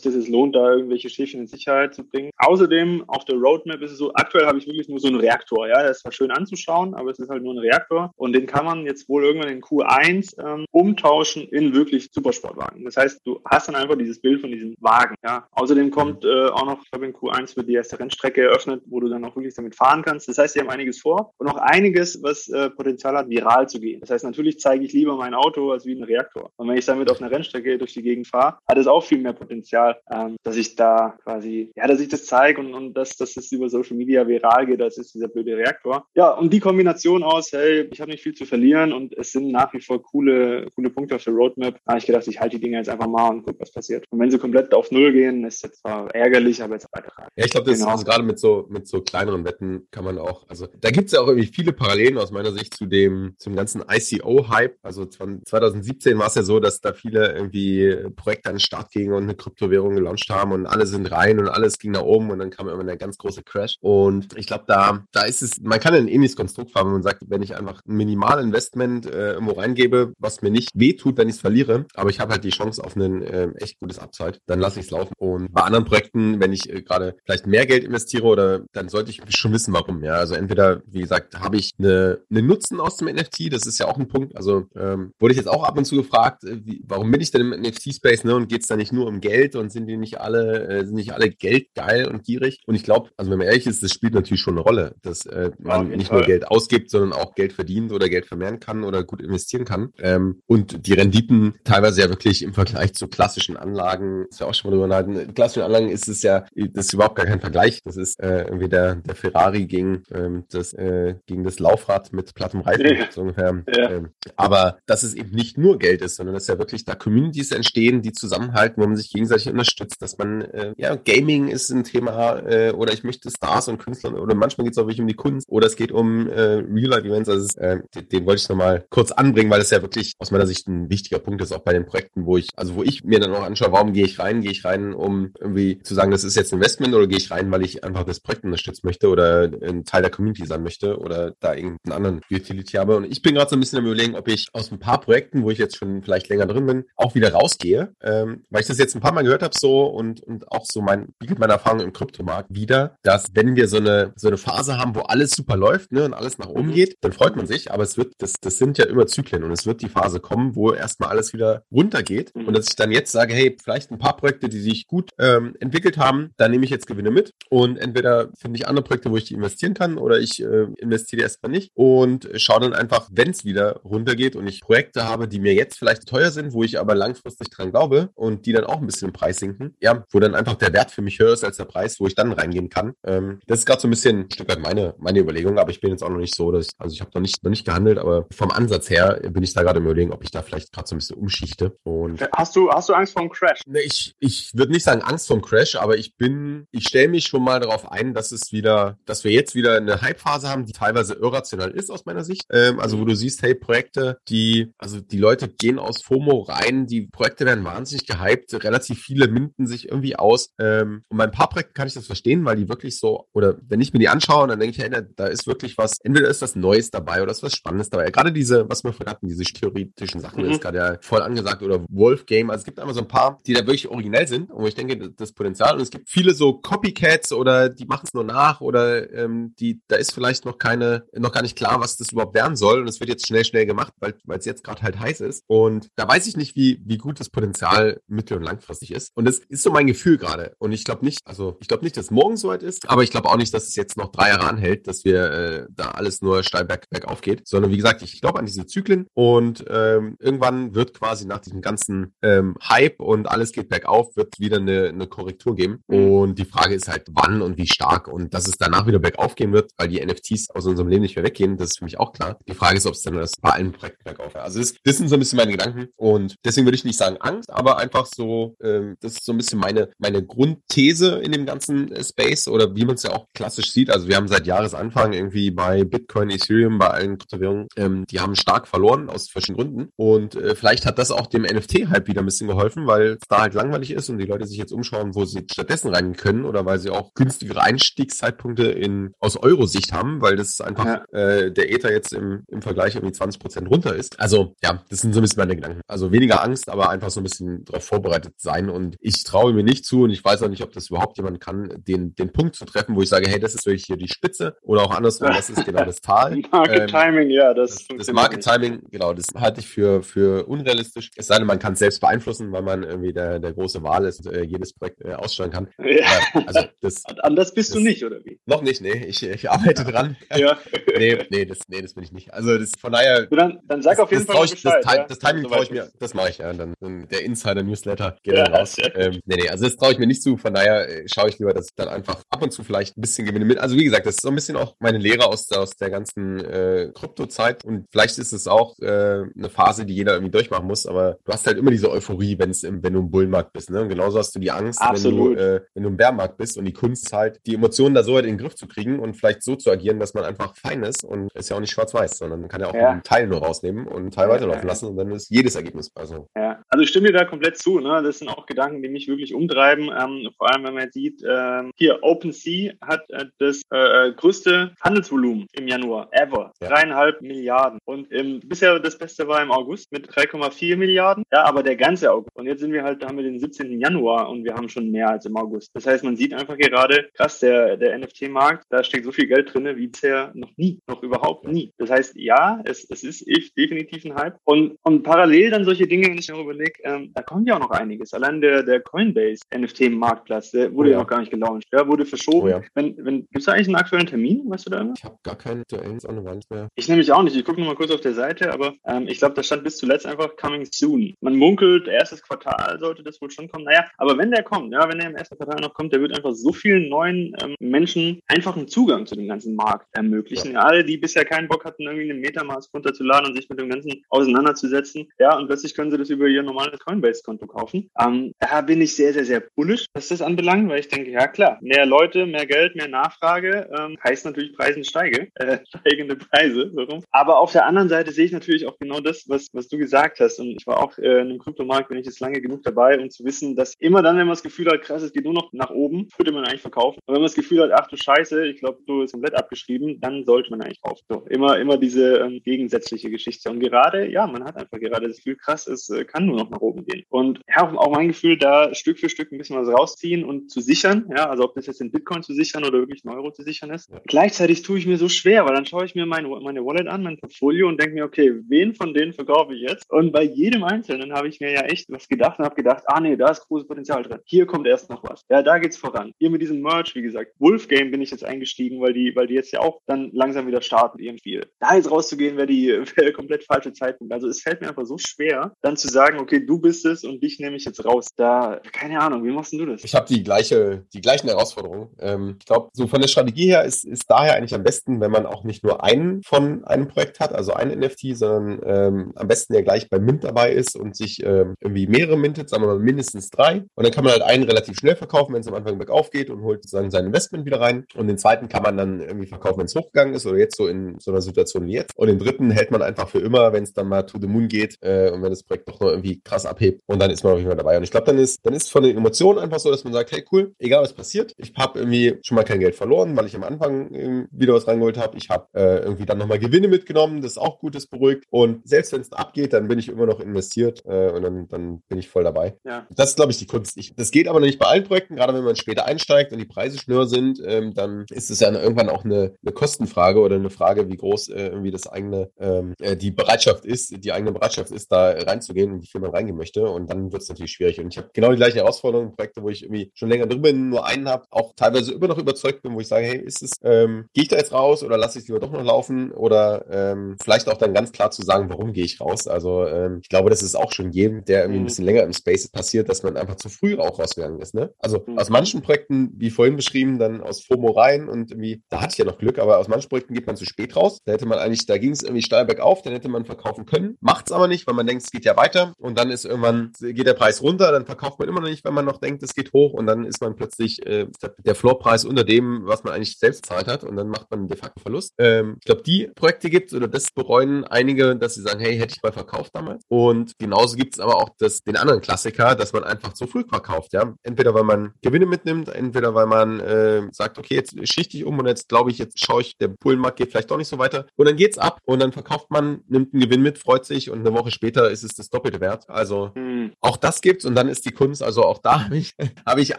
das jetzt lohnt, da irgendwelche Schäfchen in Sicherheit zu bringen. Außerdem auf der Roadmap ist es so, aktuell habe ich wirklich nur so einen Reaktor. Ja, das ist zwar schön anzuschauen, aber es ist halt nur ein Reaktor und den kann man jetzt wohl irgendwann in Q1 ähm, umtauschen in wirklich Supersportwagen. Das heißt, du hast dann einfach dieses Bild von diesem Wagen. Ja, außerdem kommt äh, auch noch, ich glaube in Q1 wird die erste Rennstrecke eröffnet, wo du dann auch wirklich damit fahren kannst. Das heißt, sie haben einiges vor und auch einiges, was äh, Potenzial hat, viral zu gehen. Das heißt, natürlich zeige ich lieber mein Auto als wie ein Reaktor. Und wenn ich damit auf einer Rennstrecke durch die Gegend fahre, hat es auch viel mehr Potenzial, ähm, dass ich da quasi, ja, dass ich das zeige und, und dass, dass es über Social Media viral geht, als ist dieser blöde Reaktor. Ja, und die Kombination aus, hey, ich habe nicht viel zu verlieren und es sind nach wie vor coole, coole Punkte auf der Roadmap, habe ich gedacht, ich halte die Dinge jetzt einfach mal und gucke, was passiert. Und wenn sie komplett auf Null gehen, ist jetzt zwar ärgerlich, aber jetzt weiter. Ja, ich glaube, das genau. ist also gerade mit so, mit so kleineren Wetten kann man auch, also da gibt es ja auch irgendwie viele Parallelen aus meiner Sicht zu dem, zum ganzen ICO-Hype. Also 2017 war es ja so, dass da viele irgendwie Projekte an den Start gingen und eine Kryptowährung gelauncht haben und alle sind rein und alles ging nach oben und dann kam immer der ganz große Crash. Und ich glaube, da, da ist es, man kann ein ähnliches Konstrukt fahren, wenn man sagt, wenn ich einfach ein Minimalinvestment äh, irgendwo reingebe, was mir nicht wehtut, wenn ich es verliere, aber ich habe halt die Chance auf ein äh, echt gutes Upside, dann lasse ich es laufen. Und bei anderen Projekten, wenn ich äh, gerade vielleicht mehr Geld investiere oder dann sollte ich schon wissen, warum. Ja, also entweder, wie gesagt, habe ich eine, eine Nutzen aus dem NFT, das ist ja auch ein Punkt. Also ähm, wurde ich jetzt auch ab und zu gefragt, äh, wie, warum bin ich denn im NFT-Space, ne? Und geht es da nicht nur um Geld und sind die nicht alle, äh, sind nicht alle geldgeil und gierig? Und ich glaube, also wenn man ehrlich ist, das spielt natürlich schon eine Rolle, dass äh, man nicht Fall. nur Geld ausgibt, sondern auch Geld verdient oder Geld vermehren kann oder gut investieren kann. Ähm, und die Renditen teilweise ja wirklich im Vergleich zu klassischen Anlagen, ist ja auch schon mal drüber nachdenken, klassischen Anlagen ist es ja, das ist überhaupt gar kein Vergleich. Das ist äh, irgendwie der, der Ferrari gegen, ähm, das, äh, gegen das Laufrad mit plattem Reifen, ja. so ungefähr. Ja. Ähm, aber dass es eben nicht nur Geld ist, sondern dass ja wirklich da Communities entstehen, die zusammenhalten, wo man sich gegenseitig unterstützt, dass man, äh, ja, Gaming ist ein Thema äh, oder ich möchte Stars und Künstler oder manchmal geht es auch wirklich um die Kunst oder es geht um äh, Real-Life-Events. Also ist, äh, den, den wollte ich nochmal kurz anbringen, weil das ja wirklich aus meiner Sicht ein wichtiger Punkt ist, auch bei den Projekten, wo ich, also wo ich mir dann auch anschaue, warum gehe ich rein, gehe ich rein, um irgendwie zu sagen, das ist jetzt Investment oder gehe ich rein, weil ich einfach das Projekt unterstützen möchte oder ein Teil der Community sein möchte oder da irgendeinen anderen Utility habe. Und ich bin gerade so ein bisschen am überlegen, ob ich aus ein paar Projekten, wo ich jetzt schon vielleicht länger drin bin, auch wieder rausgehe, ähm, weil ich das jetzt ein paar Mal gehört habe so und, und auch so mein, bietet meine Erfahrung im Kryptomarkt wieder, dass wenn wir so eine, so eine Phase haben, wo alles super läuft ne, und alles nach oben mhm. geht, dann freut man sich, aber es wird, das, das sind ja immer Zyklen und es wird die Phase kommen, wo erstmal alles wieder runtergeht mhm. und dass ich dann jetzt sage, hey, vielleicht ein paar Projekte, die sich gut ähm, entwickelt haben, da nehme ich jetzt Gewinne mit und entweder finde ich andere Projekte, wo ich die investieren kann oder ich äh, investiere erstmal nicht und schaue dann einfach, wenn es wieder runtergeht und ich Projekte habe, die mir jetzt vielleicht teuer sind, wo ich aber langfristig dran glaube und die dann auch ein bisschen im Preis sinken, ja, wo dann einfach der Wert für mich höher ist als der Preis, wo ich dann reingehen kann. Ähm, das ist gerade so ein bisschen ein Stück weit meine, meine Überlegung, aber ich bin jetzt auch noch nicht so, dass ich, also ich habe noch nicht, noch nicht gehandelt, aber vom Ansatz her bin ich da gerade im Überlegen, ob ich da vielleicht gerade so ein bisschen umschichte. Und hast du, hast du Angst vor einem Crash? Ne, ich, ich würde nicht sagen Angst vor einem Crash, aber ich bin, ich stelle mich schon mal darauf ein, dass es wieder, dass wir jetzt wieder eine Hype-Phase haben, die teilweise irrational ist aus meiner Sicht. Ähm, also wo du siehst, hey, Projekte, die, also die Leute gehen aus FOMO rein, die Projekte werden wahnsinnig gehypt, relativ viele minden sich irgendwie aus. Ähm, und bei ein paar Projekten kann ich das verstehen, weil die wirklich so, oder wenn ich mir die anschaue, dann denke ich, hey, da ist wirklich was, entweder ist was Neues dabei oder ist was Spannendes dabei. Gerade diese, was wir vorhin hatten, diese theoretischen Sachen, mhm. ist gerade ja voll angesagt, oder Wolf Game. Also es gibt einfach so ein paar, die da wirklich originell sind, wo ich denke, das Potenzial. Und es gibt viele so Copycats oder die machen es nur nach oder ähm, die, da ist vielleicht noch keine, noch gar nicht klar, was das überhaupt werden soll. Und es wird jetzt schnell, schnell gemacht, weil es jetzt gerade halt heiß ist. Und da weiß ich nicht, wie, wie gut das Potenzial mittel- und langfristig ist. Und das ist so mein Gefühl gerade. Und ich glaube nicht, also ich glaube nicht, dass morgen soweit ist, aber ich glaube auch nicht, dass es jetzt noch drei Jahre anhält, dass wir äh, da alles nur steil berg, bergauf geht. Sondern wie gesagt, ich glaube an diese Zyklen und ähm, irgendwann wird quasi nach diesem ganzen ähm, Hype und alles geht bergauf, wird wieder eine, eine Korrektur geben. Mhm. Und die Frage ist halt, wann und wie stark und dass es danach wieder bergauf gehen wird, weil die NFTs aus unserem Leben nicht mehr weggehen, das ist für mich auch klar. Die Frage ist, ob es dann das bei allen Projekten bergauf Also das, das sind so ein bisschen meine Gedanken und deswegen würde ich nicht sagen Angst, aber einfach so, ähm, das ist so ein bisschen meine, meine Grundthese in dem ganzen äh, Space oder wie man es ja auch klassisch sieht. Also wir haben seit Jahresanfang irgendwie bei Bitcoin, Ethereum, bei allen Kryptowährungen, ähm, die haben stark verloren aus verschiedenen Gründen und äh, vielleicht hat das auch dem NFT-Hype wieder ein bisschen geholfen, weil es da halt langweilig ist und die Leute sich jetzt umschauen, wo sie stattdessen rein können oder weil sie auch günstigere Einstiegszeitpunkte in aus Euro-Sicht haben, weil das einfach ja. äh, der Ether jetzt im, im Vergleich irgendwie 20 Prozent runter ist. Also ja, das sind so ein bisschen meine Gedanken. Also weniger Angst, aber einfach so ein bisschen darauf vorbereitet sein und ich traue mir nicht zu und ich weiß auch nicht, ob das überhaupt jemand kann, den, den Punkt zu treffen, wo ich sage, hey, das ist wirklich hier die Spitze oder auch andersrum, das ist genau das Tal. Market ähm, Timing, ja, das, das, das Market Timing, genau, das halte ich für, für unrealistisch. Es sei denn, man kann es selbst beeinflussen, weil man irgendwie der, der große Wahl ist und äh, jedes Projekt äh, aussteuern kann. Ja. Aber, also das, Anders bist das, du nicht, oder wie? Noch nicht, nee, ich, ich arbeite dran. Ja. nee, nee, das, nee, das bin ich nicht. Also das von daher. dann, dann sag auf jeden Fall ich, Bescheid, das, ja? das Timing traue ich mir, das mache ich ja. Dann, dann der Insider-Newsletter geht ja, dann raus. Ähm, nee, nee, also das traue ich mir nicht zu. Von daher äh, schaue ich lieber, dass ich dann einfach ab und zu vielleicht ein bisschen gewinne mit. Also wie gesagt, das ist so ein bisschen auch meine Lehre aus, aus der ganzen äh, Krypto-Zeit und vielleicht ist es auch äh, eine Phase, die jeder irgendwie durchmachen muss, aber du hast halt immer diese Euphorie, wenn es wenn du im Bullenmarkt bist. Ne? Und genauso hast du die Angst, Absolut. wenn du, äh, wenn du im Bärmarkt bist und die Kunst halt, die Emotionen da so halt in den Griff zu kriegen und vielleicht so zu agieren, dass man einfach fein ist und ist ja auch nicht schwarz-weiß, sondern man kann ja auch ja. einen Teil nur rausnehmen und einen Teil ja, weiterlaufen ja. lassen und dann ist jedes Ergebnis also. Ja, also ich stimme dir da komplett zu. Ne? Das sind auch Gedanken, die mich wirklich umtreiben. Ähm, vor allem, wenn man sieht, ähm, hier OpenSea hat äh, das äh, größte Handelsvolumen im Januar ever. Dreieinhalb Milliarden. Und im, bisher das Beste war im August mit 3,4 Milliarden. Ja, aber der ganze August. Und jetzt sind wir halt, da haben wir den 17. Januar und wir haben schon mehr als im August. Das heißt, man sieht einfach gerade, krass, der, der NFT-Markt, da steckt so viel Geld drin wie bisher noch nie, noch überhaupt nie. Das heißt, ja, es, es ist definitiv ein Hype. Und, und parallel dann solche Dinge, wenn ich mir überlege, ähm, da kommt ja auch noch einiges. Allein der, der Coinbase NFT-Marktplatz, der wurde oh, ja. noch gar nicht gelauncht, der wurde verschoben. Oh, ja. wenn, wenn, Gibt es da eigentlich einen aktuellen Termin? Weißt du da immer? Ich habe gar keinen aktuellen an der Wand mehr. Ich nämlich auch nicht. Ich gucke nur mal kurz auf der Seite, aber ähm, ich glaube, da stand bis zuletzt einfach coming soon. Man munkelt, erstes Quartal sollte das wohl schon kommen. Naja, aber wenn der kommt, ja, wenn der im ersten Quartal noch kommt, der wird einfach so vielen neuen ähm, Menschen einfach einen Zugang zu dem ganzen Markt ermöglichen. Ja. Alle, die bisher keinen Bock hatten, irgendwie einen Metamask runterzuladen und sich mit dem Ganzen auseinanderzusetzen, ja, und plötzlich können sie das über ihr normales Coinbase-Konto kaufen. Ähm, da bin ich sehr, sehr, sehr bullisch, was das anbelangt, weil ich denke, ja klar, mehr Leute, mehr Geld, mehr Nachfrage ähm, heißt natürlich Preisen steige, äh, steigende Preise. So rum. Aber auf der anderen Seite sehe ich natürlich auch genau das, was, was du gesagt hast. Und ich war auch äh, in einem Kryptomarkt, bin ich jetzt lange genug dabei, um zu wissen, dass immer dann, wenn man das Gefühl hat, krass, es geht nur noch nach oben, würde man eigentlich verkaufen. Und wenn man das Gefühl hat, ach du Scheiße, ich glaube, du bist komplett abgeschrieben, dann sollte man eigentlich kaufen. So, immer, immer diese ähm, gegensätzliche Geschichte. Und gerade, ja, man hat einfach gerade das Gefühl, krass, es äh, kann nur noch nach oben gehen. Und ja, auch mein Gefühl, da Stück für Stück ein bisschen was rausziehen und zu sichern, ja, also ob das jetzt in Bitcoin zu sichern oder wirklich in Euro zu sichern ist. Ja. Gleichzeitig tue ich mir so schwer, weil dann schaue ich mir meine, meine Wallet an, mein Portfolio und denke mir, okay, wen von denen verkaufe ich jetzt? Und bei jedem Einzelnen habe ich mir ja echt was gedacht und habe gedacht, ah nee, da ist großes Potenzial drin. Hier kommt erst noch was. Ja, da geht's voran. Hier mit diesem Merch, wie gesagt, Wolf Game bin ich jetzt eingestiegen, weil die, weil die jetzt ja auch dann langsam wieder starten irgendwie. Da jetzt rauszugehen, wäre die wäre komplett falsche Zeitpunkt. Also es fällt mir einfach so schwer, dann zu sagen, okay, du bist es und dich nehme ich jetzt raus. Da, keine Ahnung, wie machst du das? Ich habe die gleiche, die gleichen Herausforderungen. Ähm, ich glaube, so von der Strategie her ist, ist daher eigentlich am besten, wenn man auch nicht nur einen von einem Projekt hat, also ein NFT, sondern ähm, am besten ja gleich beim Mint dabei ist und sich ähm, irgendwie mehrere mintet, sagen wir mal mindestens drei. Und dann kann man halt einen relativ schnell verkaufen, wenn es am Anfang bergauf geht und holt sozusagen sein Investment wieder rein. Und den zweiten kann man dann irgendwie verkaufen, wenn es hochgegangen ist oder jetzt so in so einer Situation wie jetzt. Und den dritten hält man einfach für immer, wenn es dann mal to the moon geht äh, und wenn das Projekt doch noch irgendwie krass abhebt und dann ist man auch nicht mehr dabei. Und ich glaube, dann ist, dann ist von den Emotionen einfach so, dass man sagt, hey cool, egal was passiert, ich habe irgendwie schon mal kein Geld verloren, weil ich am Anfang wieder was reingeholt habe. Ich habe äh, irgendwie dann nochmal Gewinne mitgenommen, das ist auch gut, das beruhigt. Und selbst wenn es abgeht, dann bin ich immer noch investiert äh, und dann, dann bin ich voll dabei. Ja. Das ist, glaube ich, die Kunst. Ich, das geht aber noch nicht bei allen Projekten, gerade wenn man später einsteigt und die Preise schnell sind, ähm, dann ist es ja irgendwann auch eine, eine Kostenfrage oder eine Frage, wie groß äh, irgendwie das eigene, ähm, äh, die Bereitschaft ist, die eigene Bereitschaft ist, da reinzugehen und wie viel man reingehen möchte. Und dann wird es natürlich schwierig. Und ich habe genau die gleichen Herausforderungen, Projekte, wo ich irgendwie schon länger drin bin, nur einen habe, auch teilweise immer noch überzeugt bin, wo ich sage, hey, ist es, ähm, gehe ich da jetzt raus oder lasse ich es lieber doch noch laufen? Oder ähm, vielleicht auch dann ganz klar zu sagen, warum gehe ich raus? Also ähm, ich glaube, das ist auch schon jedem, der irgendwie ein mhm. bisschen länger im Space passiert, dass man einfach zu früh auch rausgegangen ist. Ne? Also mhm. aus manchen Projekten, wie vorhin beschrieben, dann aus FOMO rein und irgendwie, da hatte ich ja noch Glück, aber aus manchen Projekten geht man zu spät raus. Da hätte man eigentlich, da ging es irgendwie steil bergauf, dann hätte man verkaufen können. Macht es aber nicht, weil man denkt, es geht ja weiter und dann ist irgendwann, geht der Preis runter, dann verkauft man immer noch nicht, wenn man noch denkt, es geht hoch und dann ist man plötzlich äh, der Floorpreis unter dem, was man eigentlich selbst zahlt hat und dann macht man de facto Verlust. Ähm, ich glaube, die Projekte gibt es oder das bereuen einige, dass sie sagen, hey, hätte ich mal verkauft damals. Und genauso gibt es aber auch das, den anderen Klassiker, dass man einfach zu früh verkauft, ja. Entweder weil man Gewinne mitnimmt, entweder weil man äh, sagt, okay, jetzt schichte ich um und jetzt glaube ich, jetzt schaue ich, der Bullenmarkt geht vielleicht doch nicht so weiter. Und dann geht's ab und dann verkauft man, nimmt einen Gewinn mit, freut sich und eine Woche später ist es das doppelte Wert. Also hm. auch das gibt's und dann ist die Kunst, also auch da habe ich, habe ich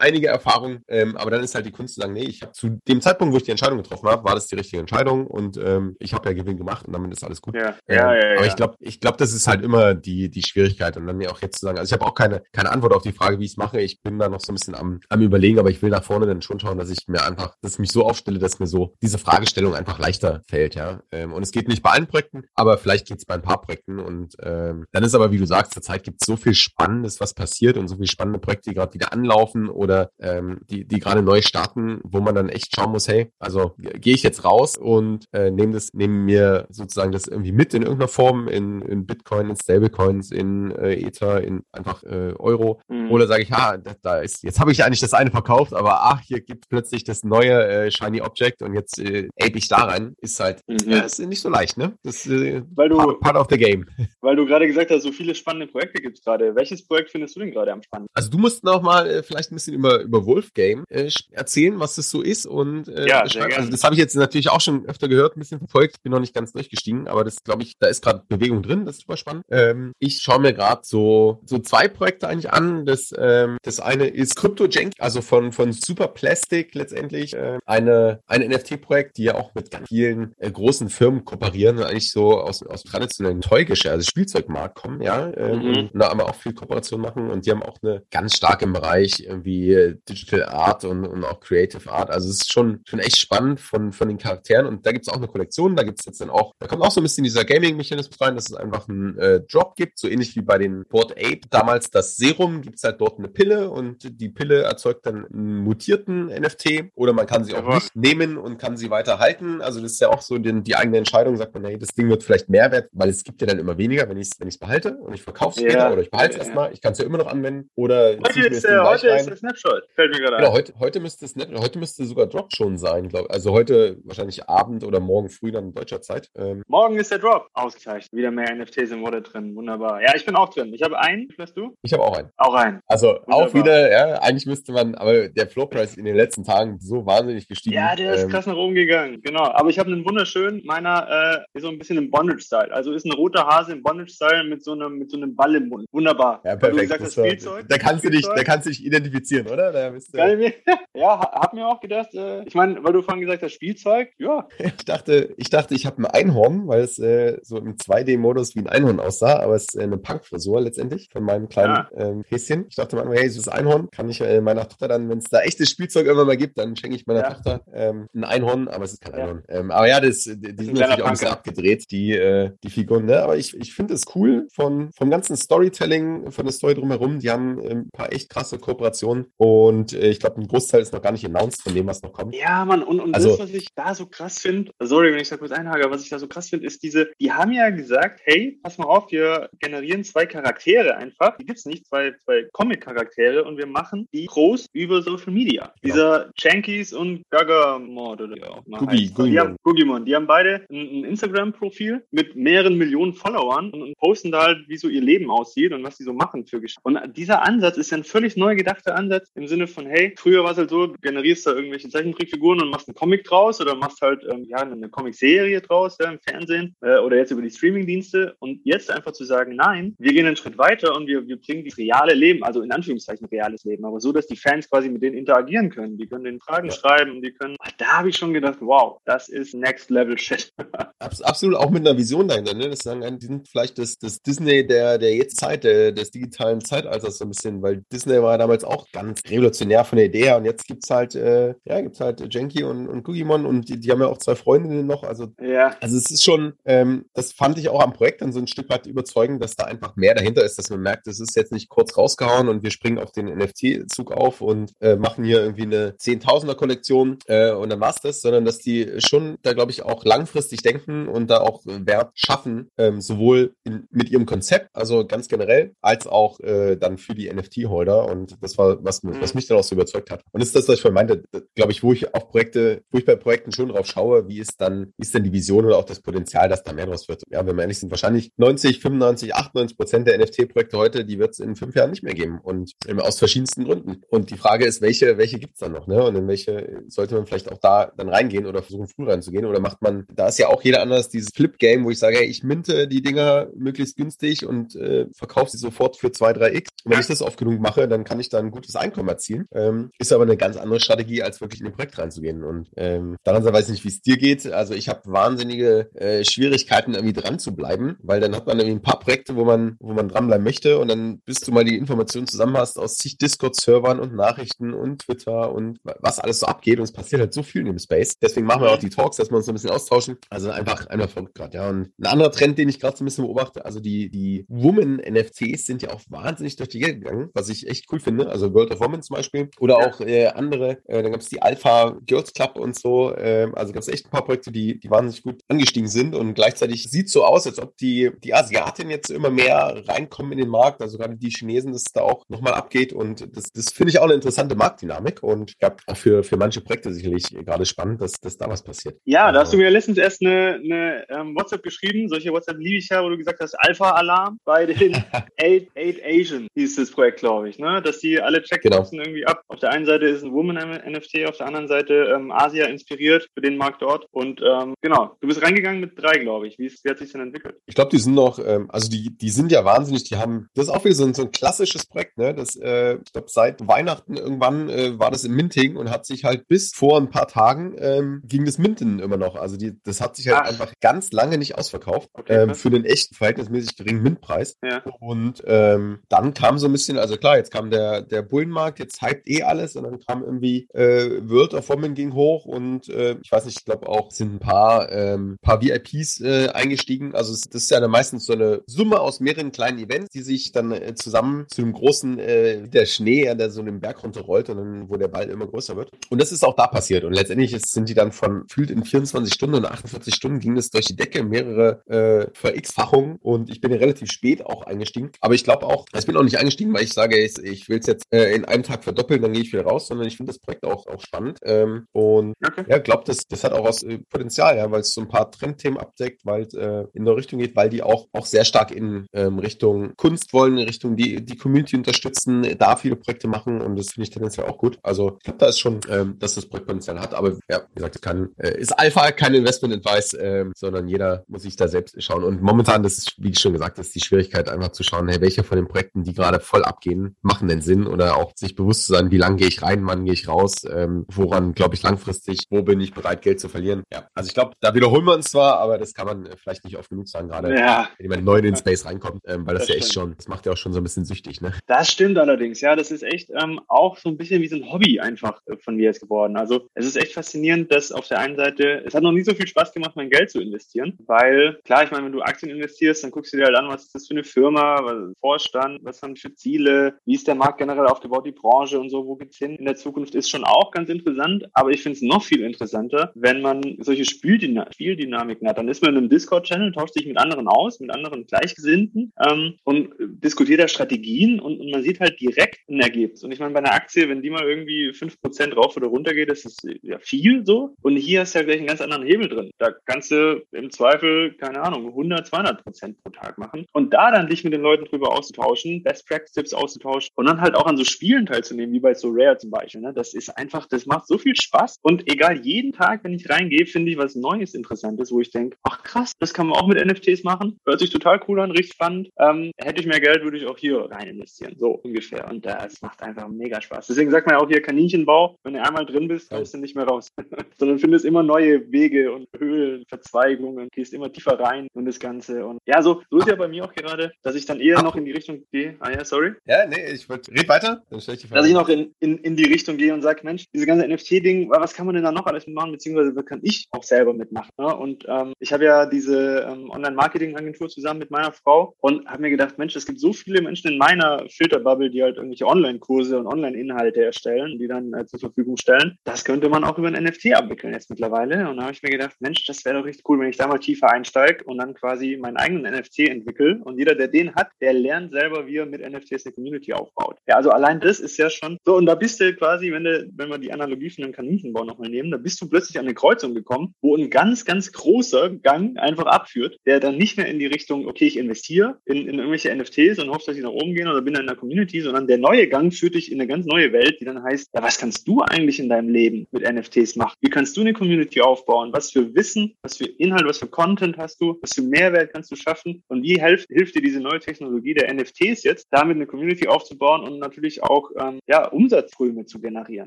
einige Erfahrungen, ähm, aber dann ist halt die Kunst zu sagen, nee, ich habe zu dem Zeitpunkt, wo ich die Entscheidung getroffen habe, war das die richtige Entscheidung und ähm, ich habe ja Gewinn gemacht und damit ist alles gut. Ja, ähm, ja, ja, aber ich glaube, ich glaube, das ist halt immer die, die Schwierigkeit und dann mir auch jetzt zu sagen, also ich habe auch keine, keine Antwort auf die Frage, wie ich es mache. Ich bin da noch so ein bisschen am, am überlegen, aber ich will nach vorne dann schon schauen, dass ich mir einfach, dass ich mich so aufstelle, dass mir so diese Fragestellung einfach leichter fällt, ja. Ähm, und es geht nicht bei allen Projekten, aber vielleicht geht es bei ein paar Projekten und ähm, dann ist aber, wie du sagst, zurzeit gibt es so viel Spannendes, was passiert und so viele spannende Projekte, die gerade wieder anlaufen oder ähm, die, die gerade neu starten, wo man dann echt schauen muss, hey, also gehe ich jetzt raus und äh, nehme das, nehme mir sozusagen das irgendwie mit in irgendeiner Form, in, in Bitcoin, in Stablecoins, in äh, Ether, in einfach äh, Euro. Mhm. Oder sage ich, ja, da, da ist, jetzt habe ich eigentlich das eine verkauft, aber ach, hier gibt plötzlich das neue äh, Shiny Object und jetzt äh, ape ich da rein. Ist halt, mhm. ja, ist nicht so leicht, ne? Das äh, weil du, part, part of the game. Weil du gerade gesagt hast, so viele spannende Projekte gibt es gerade. Welches Projekt findest du denn gerade am spannendsten? Also du musst noch mal äh, vielleicht ein bisschen über, über Wolfgame äh, erzählen, was das so ist und äh, ja, also das habe ich jetzt natürlich auch schon öfter gehört, ein bisschen verfolgt, bin noch nicht ganz durchgestiegen, aber das glaube ich, da ist gerade Bewegung drin, das ist super spannend. Ähm, ich schaue mir gerade so, so zwei Projekte eigentlich an. Das, ähm, das eine ist CryptoJank, also von, von Super Plastic letztendlich, äh, eine, ein NFT-Projekt, die ja auch mit ganz vielen äh, großen Firmen kooperieren und eigentlich so aus, aus traditionellen Toygeschäft, also Spielzeugmarkt kommen, ja, äh, mhm. und da aber auch viel Kooperation machen und die haben auch eine ganz starke im Bereich irgendwie Digital Art und, und auch Creative Art. Also es ist schon, schon echt spannend von, von den Charakteren und da gibt es auch eine Kollektion, da gibt es jetzt dann auch, da kommt auch so ein bisschen dieser Gaming-Mechanismus rein, dass es einfach einen äh, Drop gibt, so ähnlich wie bei den Board Ape. Damals das Serum gibt es halt dort eine Pille und die Pille erzeugt dann einen mutierten NFT oder man kann sie auch ja. nicht nehmen und kann sie weiter halten. Also das ist ja auch so den, die eigene Entscheidung, sagt man, hey, das Ding wird vielleicht mehr wert, weil es gibt ja dann immer weniger, wenn ich es wenn behalte und ich verkaufe es ja. später oder ich behalte es ja. erstmal, ich kann es ja immer noch anwenden oder heute ist, der, heute ist der Snapshot, fällt mir gerade genau, heute, heute müsste Snapshot, heute müsste sogar Drop schon sein, glaube ich. Also heute wahrscheinlich Abend oder morgen früh dann in deutscher Zeit. Ähm, morgen ist der Drop. Ausgezeichnet. Wieder mehr NFTs im Wallet drin. Wunderbar. Ja, ich bin auch drin. Ich habe einen. Hast du? Ich habe auch einen. Auch einen. Also Wunderbar. auch wieder, ja, eigentlich müsste man, aber der Floor Price in den letzten Tagen so wahnsinnig gestiegen. Ja, der ist ähm, krass nach oben gegangen. Genau. Aber ich habe einen wunderschönen, meiner äh, ist so ein bisschen im Bondage-Style. Also ist ein roter Hase im Bondage-Style mit so einem, mit so einem Ball im Mund. Wunderbar. Ja, perfekt. Gesagt, das Spielzeug, da kannst du dich, da kannst du dich identifizieren, oder? Da bist du... ja, hab mir auch gedacht, äh, ich meine, weil du vorhin gesagt hast, Spielzeug, ja. Ich dachte, ich dachte, ich habe ein Einhorn, weil es äh, so im 2D-Modus wie ein Einhorn aussah, aber es ist äh, eine Punk-Frisur letztendlich von meinem kleinen ja. ähm, Häschen. Ich dachte mal, hey, es ist Einhorn, kann ich äh, meiner Tochter dann, wenn es da echtes Spielzeug irgendwann mal gibt, dann schenke ich meiner ja. Tochter ähm, ein Einhorn, aber es ist kein ja. Ähm, aber ja, das, die, die sind natürlich auch ein bisschen abgedreht, die, äh, die Figuren, ne? Aber ich, ich finde es cool von, vom ganzen Storytelling, von der Story drumherum. Die haben ähm, ein paar echt krasse Kooperationen und äh, ich glaube, ein Großteil ist noch gar nicht announced von dem, was noch kommt. Ja, Mann, und, und also, das, was ich da so krass finde, sorry, wenn ich da kurz einhage, was ich da so krass finde, ist diese, die haben ja gesagt, hey, pass mal auf, wir generieren zwei Charaktere einfach, die gibt's nicht, zwei, zwei Comic-Charaktere und wir machen die groß über Social Media. Genau. Dieser Chankies und Gagamod oder wie auch immer Gugi, Die haben, Gugimon, die haben beide ein, ein Instagram-Profil mit mehreren Millionen Followern und, und, posten da halt, wie so ihr Leben aussieht und was sie so machen für Geschichten. Und dieser Ansatz ist ja ein völlig neu gedachter Ansatz im Sinne von, hey, früher war es halt so, du generierst da irgendwelche Zeichentrickfiguren und machst einen Comic draus oder machst halt ähm, ja, eine Comic-Serie draus ja, im Fernsehen äh, oder jetzt über die Streaming-Dienste und jetzt einfach zu sagen, nein, wir gehen einen Schritt weiter und wir, wir bringen das reale Leben, also in Anführungszeichen reales Leben, aber so, dass die Fans quasi mit denen interagieren können. Die können den Fragen ja. schreiben, die können, da habe ich schon gedacht, wow, das ist Next Level Shit. Absolut, auch mit einer Vision dahinter, ne? Das sagen, die sind vielleicht das, das Disney der, der jetzt Zeit, der, des digitalen Zeitalters so ein bisschen, weil Disney war damals auch ganz revolutionär von der Idee her und jetzt gibt's halt, äh, ja, gibt's halt Jenki und, und Kugimon und die, die haben ja auch zwei Freundinnen noch, also, ja. also es ist schon, ähm, das fand ich auch am Projekt dann so ein Stück weit überzeugend, dass da einfach mehr dahinter ist, dass man merkt, es ist jetzt nicht kurz rausgehauen und wir springen auf den NFT-Zug auf und äh, machen hier irgendwie eine Zehntausender-Kollektion äh, und dann war's das, sondern dass die schon da, glaube ich, auch langfristig denken und da auch Wert schaffen, ähm, sowohl in, mit ihrem Konzept, also ganz generell, als auch äh, dann für die NFT-Holder. Und das war, was, was mhm. mich dann auch so überzeugt hat. Und das ist das, was ich vorhin meinte, glaube ich, wo ich auf Projekte, wo ich bei Projekten schon drauf schaue, wie ist dann, wie ist denn die Vision oder auch das Potenzial, dass da mehr draus wird. Ja, wenn wir ehrlich sind, wahrscheinlich 90, 95, 98 Prozent der NFT-Projekte heute, die wird es in fünf Jahren nicht mehr geben und ähm, aus verschiedensten Gründen. Und die Frage ist, welche, welche gibt es dann noch, ne? Und in welche sollte man vielleicht auch da dann reingehen oder versuchen, früh reinzugehen? Oder macht man, da ist ja auch jeder anders, dieses Flip-Game, wo ich sage, hey, ich minte die Dinger möglichst günstig und äh, verkaufe sie sofort für 2, 3x. Und wenn ich das oft genug mache, dann kann ich da ein gutes Einkommen erzielen. Ähm, ist aber eine ganz andere Strategie, als wirklich in ein Projekt reinzugehen. Und ähm, daran weiß ich nicht, wie es dir geht. Also ich habe wahnsinnige äh, Schwierigkeiten, irgendwie dran zu bleiben, weil dann hat man irgendwie ein paar Projekte, wo man, wo man dranbleiben möchte und dann bis du mal die Informationen zusammen hast aus zig Discord-Servern und Nachrichten und Twitter und was alles so abgeht und es passiert halt so viel in dem Space. Deswegen machen wir auch die Talks, dass wir uns so ein bisschen austauschen. Also einfach einfach verrückt gerade, ja. Und ein anderer Trend, den ich gerade so ein bisschen beobachte, also die, die Woman-NFTs sind ja auch wahnsinnig durch die Gegend gegangen, was ich echt cool finde. Also World of Women zum Beispiel oder auch äh, andere. Äh, dann gab es die Alpha Girls Club und so. Äh, also gab es echt ein paar Projekte, die, die wahnsinnig gut angestiegen sind und gleichzeitig sieht so aus, als ob die, die Asiatinnen jetzt immer mehr reinkommen in den Markt. Also gerade die Chinesen, dass es da auch nochmal abgeht und das, das finde ich auch eine interessante Marktdynamik und ja, auch für, für manche Projekte sicherlich gerade spannend, dass, dass da was passiert. Ja, da hast du mir letztens erst eine, eine ähm, WhatsApp geschrieben. Solche WhatsApp liebe ich ja, wo du gesagt hast, Alpha-Alarm bei den Eight, Eight Asian hieß das Projekt, glaube ich, ne? Dass die alle Checkboxen genau. irgendwie ab. Auf der einen Seite ist ein Woman-NFT, auf der anderen Seite ähm, Asia inspiriert für den Markt dort. Und ähm, genau, du bist reingegangen mit drei, glaube ich. Wie, ist, wie hat sich denn entwickelt? Ich glaube, die sind noch, ähm, also die, die sind ja wahnsinnig, die haben, das ist auch wieder so ein, so ein klassisches Projekt, ne? Das, äh, ich glaube, seit Weihnachten irgendwann äh, war das im Minting und hat sich halt bis vor ein paar Tagen ähm, ging das Minten immer noch. Also die, das hat sich halt Ach. einfach ganz lange nicht ausverkauft okay, ähm, für den echten verhältnismäßig geringen Mintpreis. Ja. Und ähm, dann kam so ein bisschen, also klar, jetzt kam der, der Bullenmarkt, jetzt hypt eh alles und dann kam irgendwie äh, World of Women ging hoch und äh, ich weiß nicht, ich glaube auch sind ein paar, ähm, paar VIPs äh, eingestiegen. Also es, das ist ja dann meistens so eine Summe aus mehreren kleinen Events, die sich dann äh, zusammen zu einem großen, äh, der Schnee, der so den Berg runterrollt und dann, wo der Ball immer größer wird. Und das ist auch da passiert. Und letztendlich ist, sind die dann von, fühlt in 24 Stunden oder 48 Stunden ging es durch die Decke, mehrere äh, Ver-X-Fachungen und ich bin ja relativ spät auch eingestiegen. Aber ich glaube auch, ich bin auch nicht eingestiegen, weil ich sage, ich, ich will es jetzt äh, in einem Tag verdoppeln, dann gehe ich wieder raus, sondern ich finde das Projekt auch, auch spannend. Ähm, und okay. ja, glaube, das, das hat auch was äh, Potenzial, ja, weil es so ein paar Trendthemen abdeckt, weil es äh, in der Richtung geht, weil die auch, auch sehr stark in ähm, Richtung Kunst wollen, in Richtung die, die Community unterstützen, da viele Projekte machen und das finde ich tendenziell auch gut. Also ich glaube, da ist schon, ähm, dass das Projekt Potenzial hat, aber ja, wie gesagt, kann, äh, ist Alpha kein Investment Advice, äh, sondern jeder muss sich da selbst schauen. Und momentan, das ist, wie schon gesagt, ist die Schwierigkeit einfach zu schauen, hey, welche von den Projekten, die gerade voll abgehen, machen denn Sinn oder auch sich bewusst zu sein, wie lange gehe ich rein, wann gehe ich raus, ähm, woran glaube ich langfristig, wo bin ich bereit, Geld zu verlieren. Ja, also ich glaube, da wiederholen wir uns zwar, aber das kann man äh, vielleicht nicht oft genug sagen, gerade ja. wenn jemand neu in den Space reinkommt, ähm, weil das, das ja echt schon, das macht ja auch schon so ein bisschen süchtig, ne? Das stimmt allerdings, ja, das ist echt ähm, auch so ein bisschen wie so ein Hobby einfach äh, von mir jetzt geworden. Also es ist echt faszinierend, dass auf der einen Seite, es hat noch nie so viel Spaß gemacht, mein Geld zu investieren, weil klar, ich meine, wenn du Aktien investierst, dann guckst du dir halt an, was ist das für eine Firma, was Vorstand, was haben die für Ziele, wie ist der Markt generell aufgebaut, die Branche und so, wo geht's hin in der Zukunft, ist schon auch ganz interessant, aber ich finde es noch viel interessanter, wenn man solche Spieldynam Spieldynamiken hat. Dann ist man in einem Discord-Channel, tauscht sich mit anderen aus, mit anderen Gleichgesinnten ähm, und diskutiert da Strategien und, und, man sieht halt direkt ein Ergebnis. Und ich meine, bei einer Aktie, wenn die mal irgendwie fünf Prozent rauf oder runter geht, ist das ja viel so. Und hier hast du ja gleich einen ganz anderen Hebel drin. Da kannst du im Zweifel, keine Ahnung, 100, 200 Prozent pro Tag machen. Und da dann dich mit den Leuten drüber auszutauschen, Best Practice Tipps auszutauschen und dann halt auch an so Spielen teilzunehmen, wie bei So Rare zum Beispiel. Ne? Das ist einfach, das macht so viel Spaß. Und egal, jeden Tag, wenn ich reingehe, finde ich was Neues, Interessantes, wo ich denke, ach krass, das kann man auch mit NFTs machen. Hört sich total cool an, richtig spannend. Ähm, hätte ich mehr Geld, würde ich auch hier rein investieren. So ungefähr. Und das macht einfach mega Spaß. Deswegen sagt man ja auch hier Kaninchenbau, wenn du einmal drin bist, kommst du nicht mehr raus. Sondern findest immer neue Wege und Höhlen, Verzweigungen, gehst immer tiefer rein und das Ganze. Und ja, so, so ist ja bei mir auch gerade, dass ich dann eher noch in die Richtung gehe. Ah ja, sorry. Ja, nee, ich wollte, red weiter, dann stelle ich die Frage. Dass ich noch in, in, in die Richtung gehe und sage, Mensch, diese ganze NFT-Ding, was kann man denn da noch alles mitmachen, beziehungsweise was kann ich auch selber mitmachen? Ne? Und ähm, ich habe ja diese ähm, Online-Marketing-Agentur zusammen mit meiner Frau und habe mir gedacht, Mensch, es gibt so viele Menschen in meiner Filterbubble, die halt irgendwelche Online-Kurse und Online-Inhalte erstellen, die dann äh, zur Verfügung stellen. Das könnte man auch über ein NFT abwickeln jetzt mittlerweile. Und da habe ich mir gedacht, Mensch, das wäre doch richtig cool, wenn ich da mal tiefer einsteige und dann quasi meinen eigenen NFT entwickle. Und jeder, der den hat, der lernt selber, wie er mit NFTs eine Community aufbaut. Ja, also allein das ist ja schon so. Und da bist du quasi, wenn du, wenn wir die Analogie von einem Kaninchenbau nochmal nehmen, da bist du plötzlich an eine Kreuzung gekommen, wo ein ganz, ganz großer Gang einfach abführt, der dann nicht mehr in die Richtung, okay, ich investiere in, in irgendwelche NFTs und hoffe, dass ich nach oben gehen oder bin in der Community, sondern der neue Gang führt dich in eine ganz neue Welt, die dann heißt, ja, was kannst du eigentlich in deinem Leben mit NFTs machen? Wie kannst du eine Community aufbauen? Was für Wissen, was für Inhalt, was für Content hast du? Was für Mehrwert kannst du schaffen? Und wie hilft, hilft dir diese neue Technologie der NFTs jetzt, damit eine Community aufzubauen und natürlich auch ähm, ja, Umsatzströme zu generieren?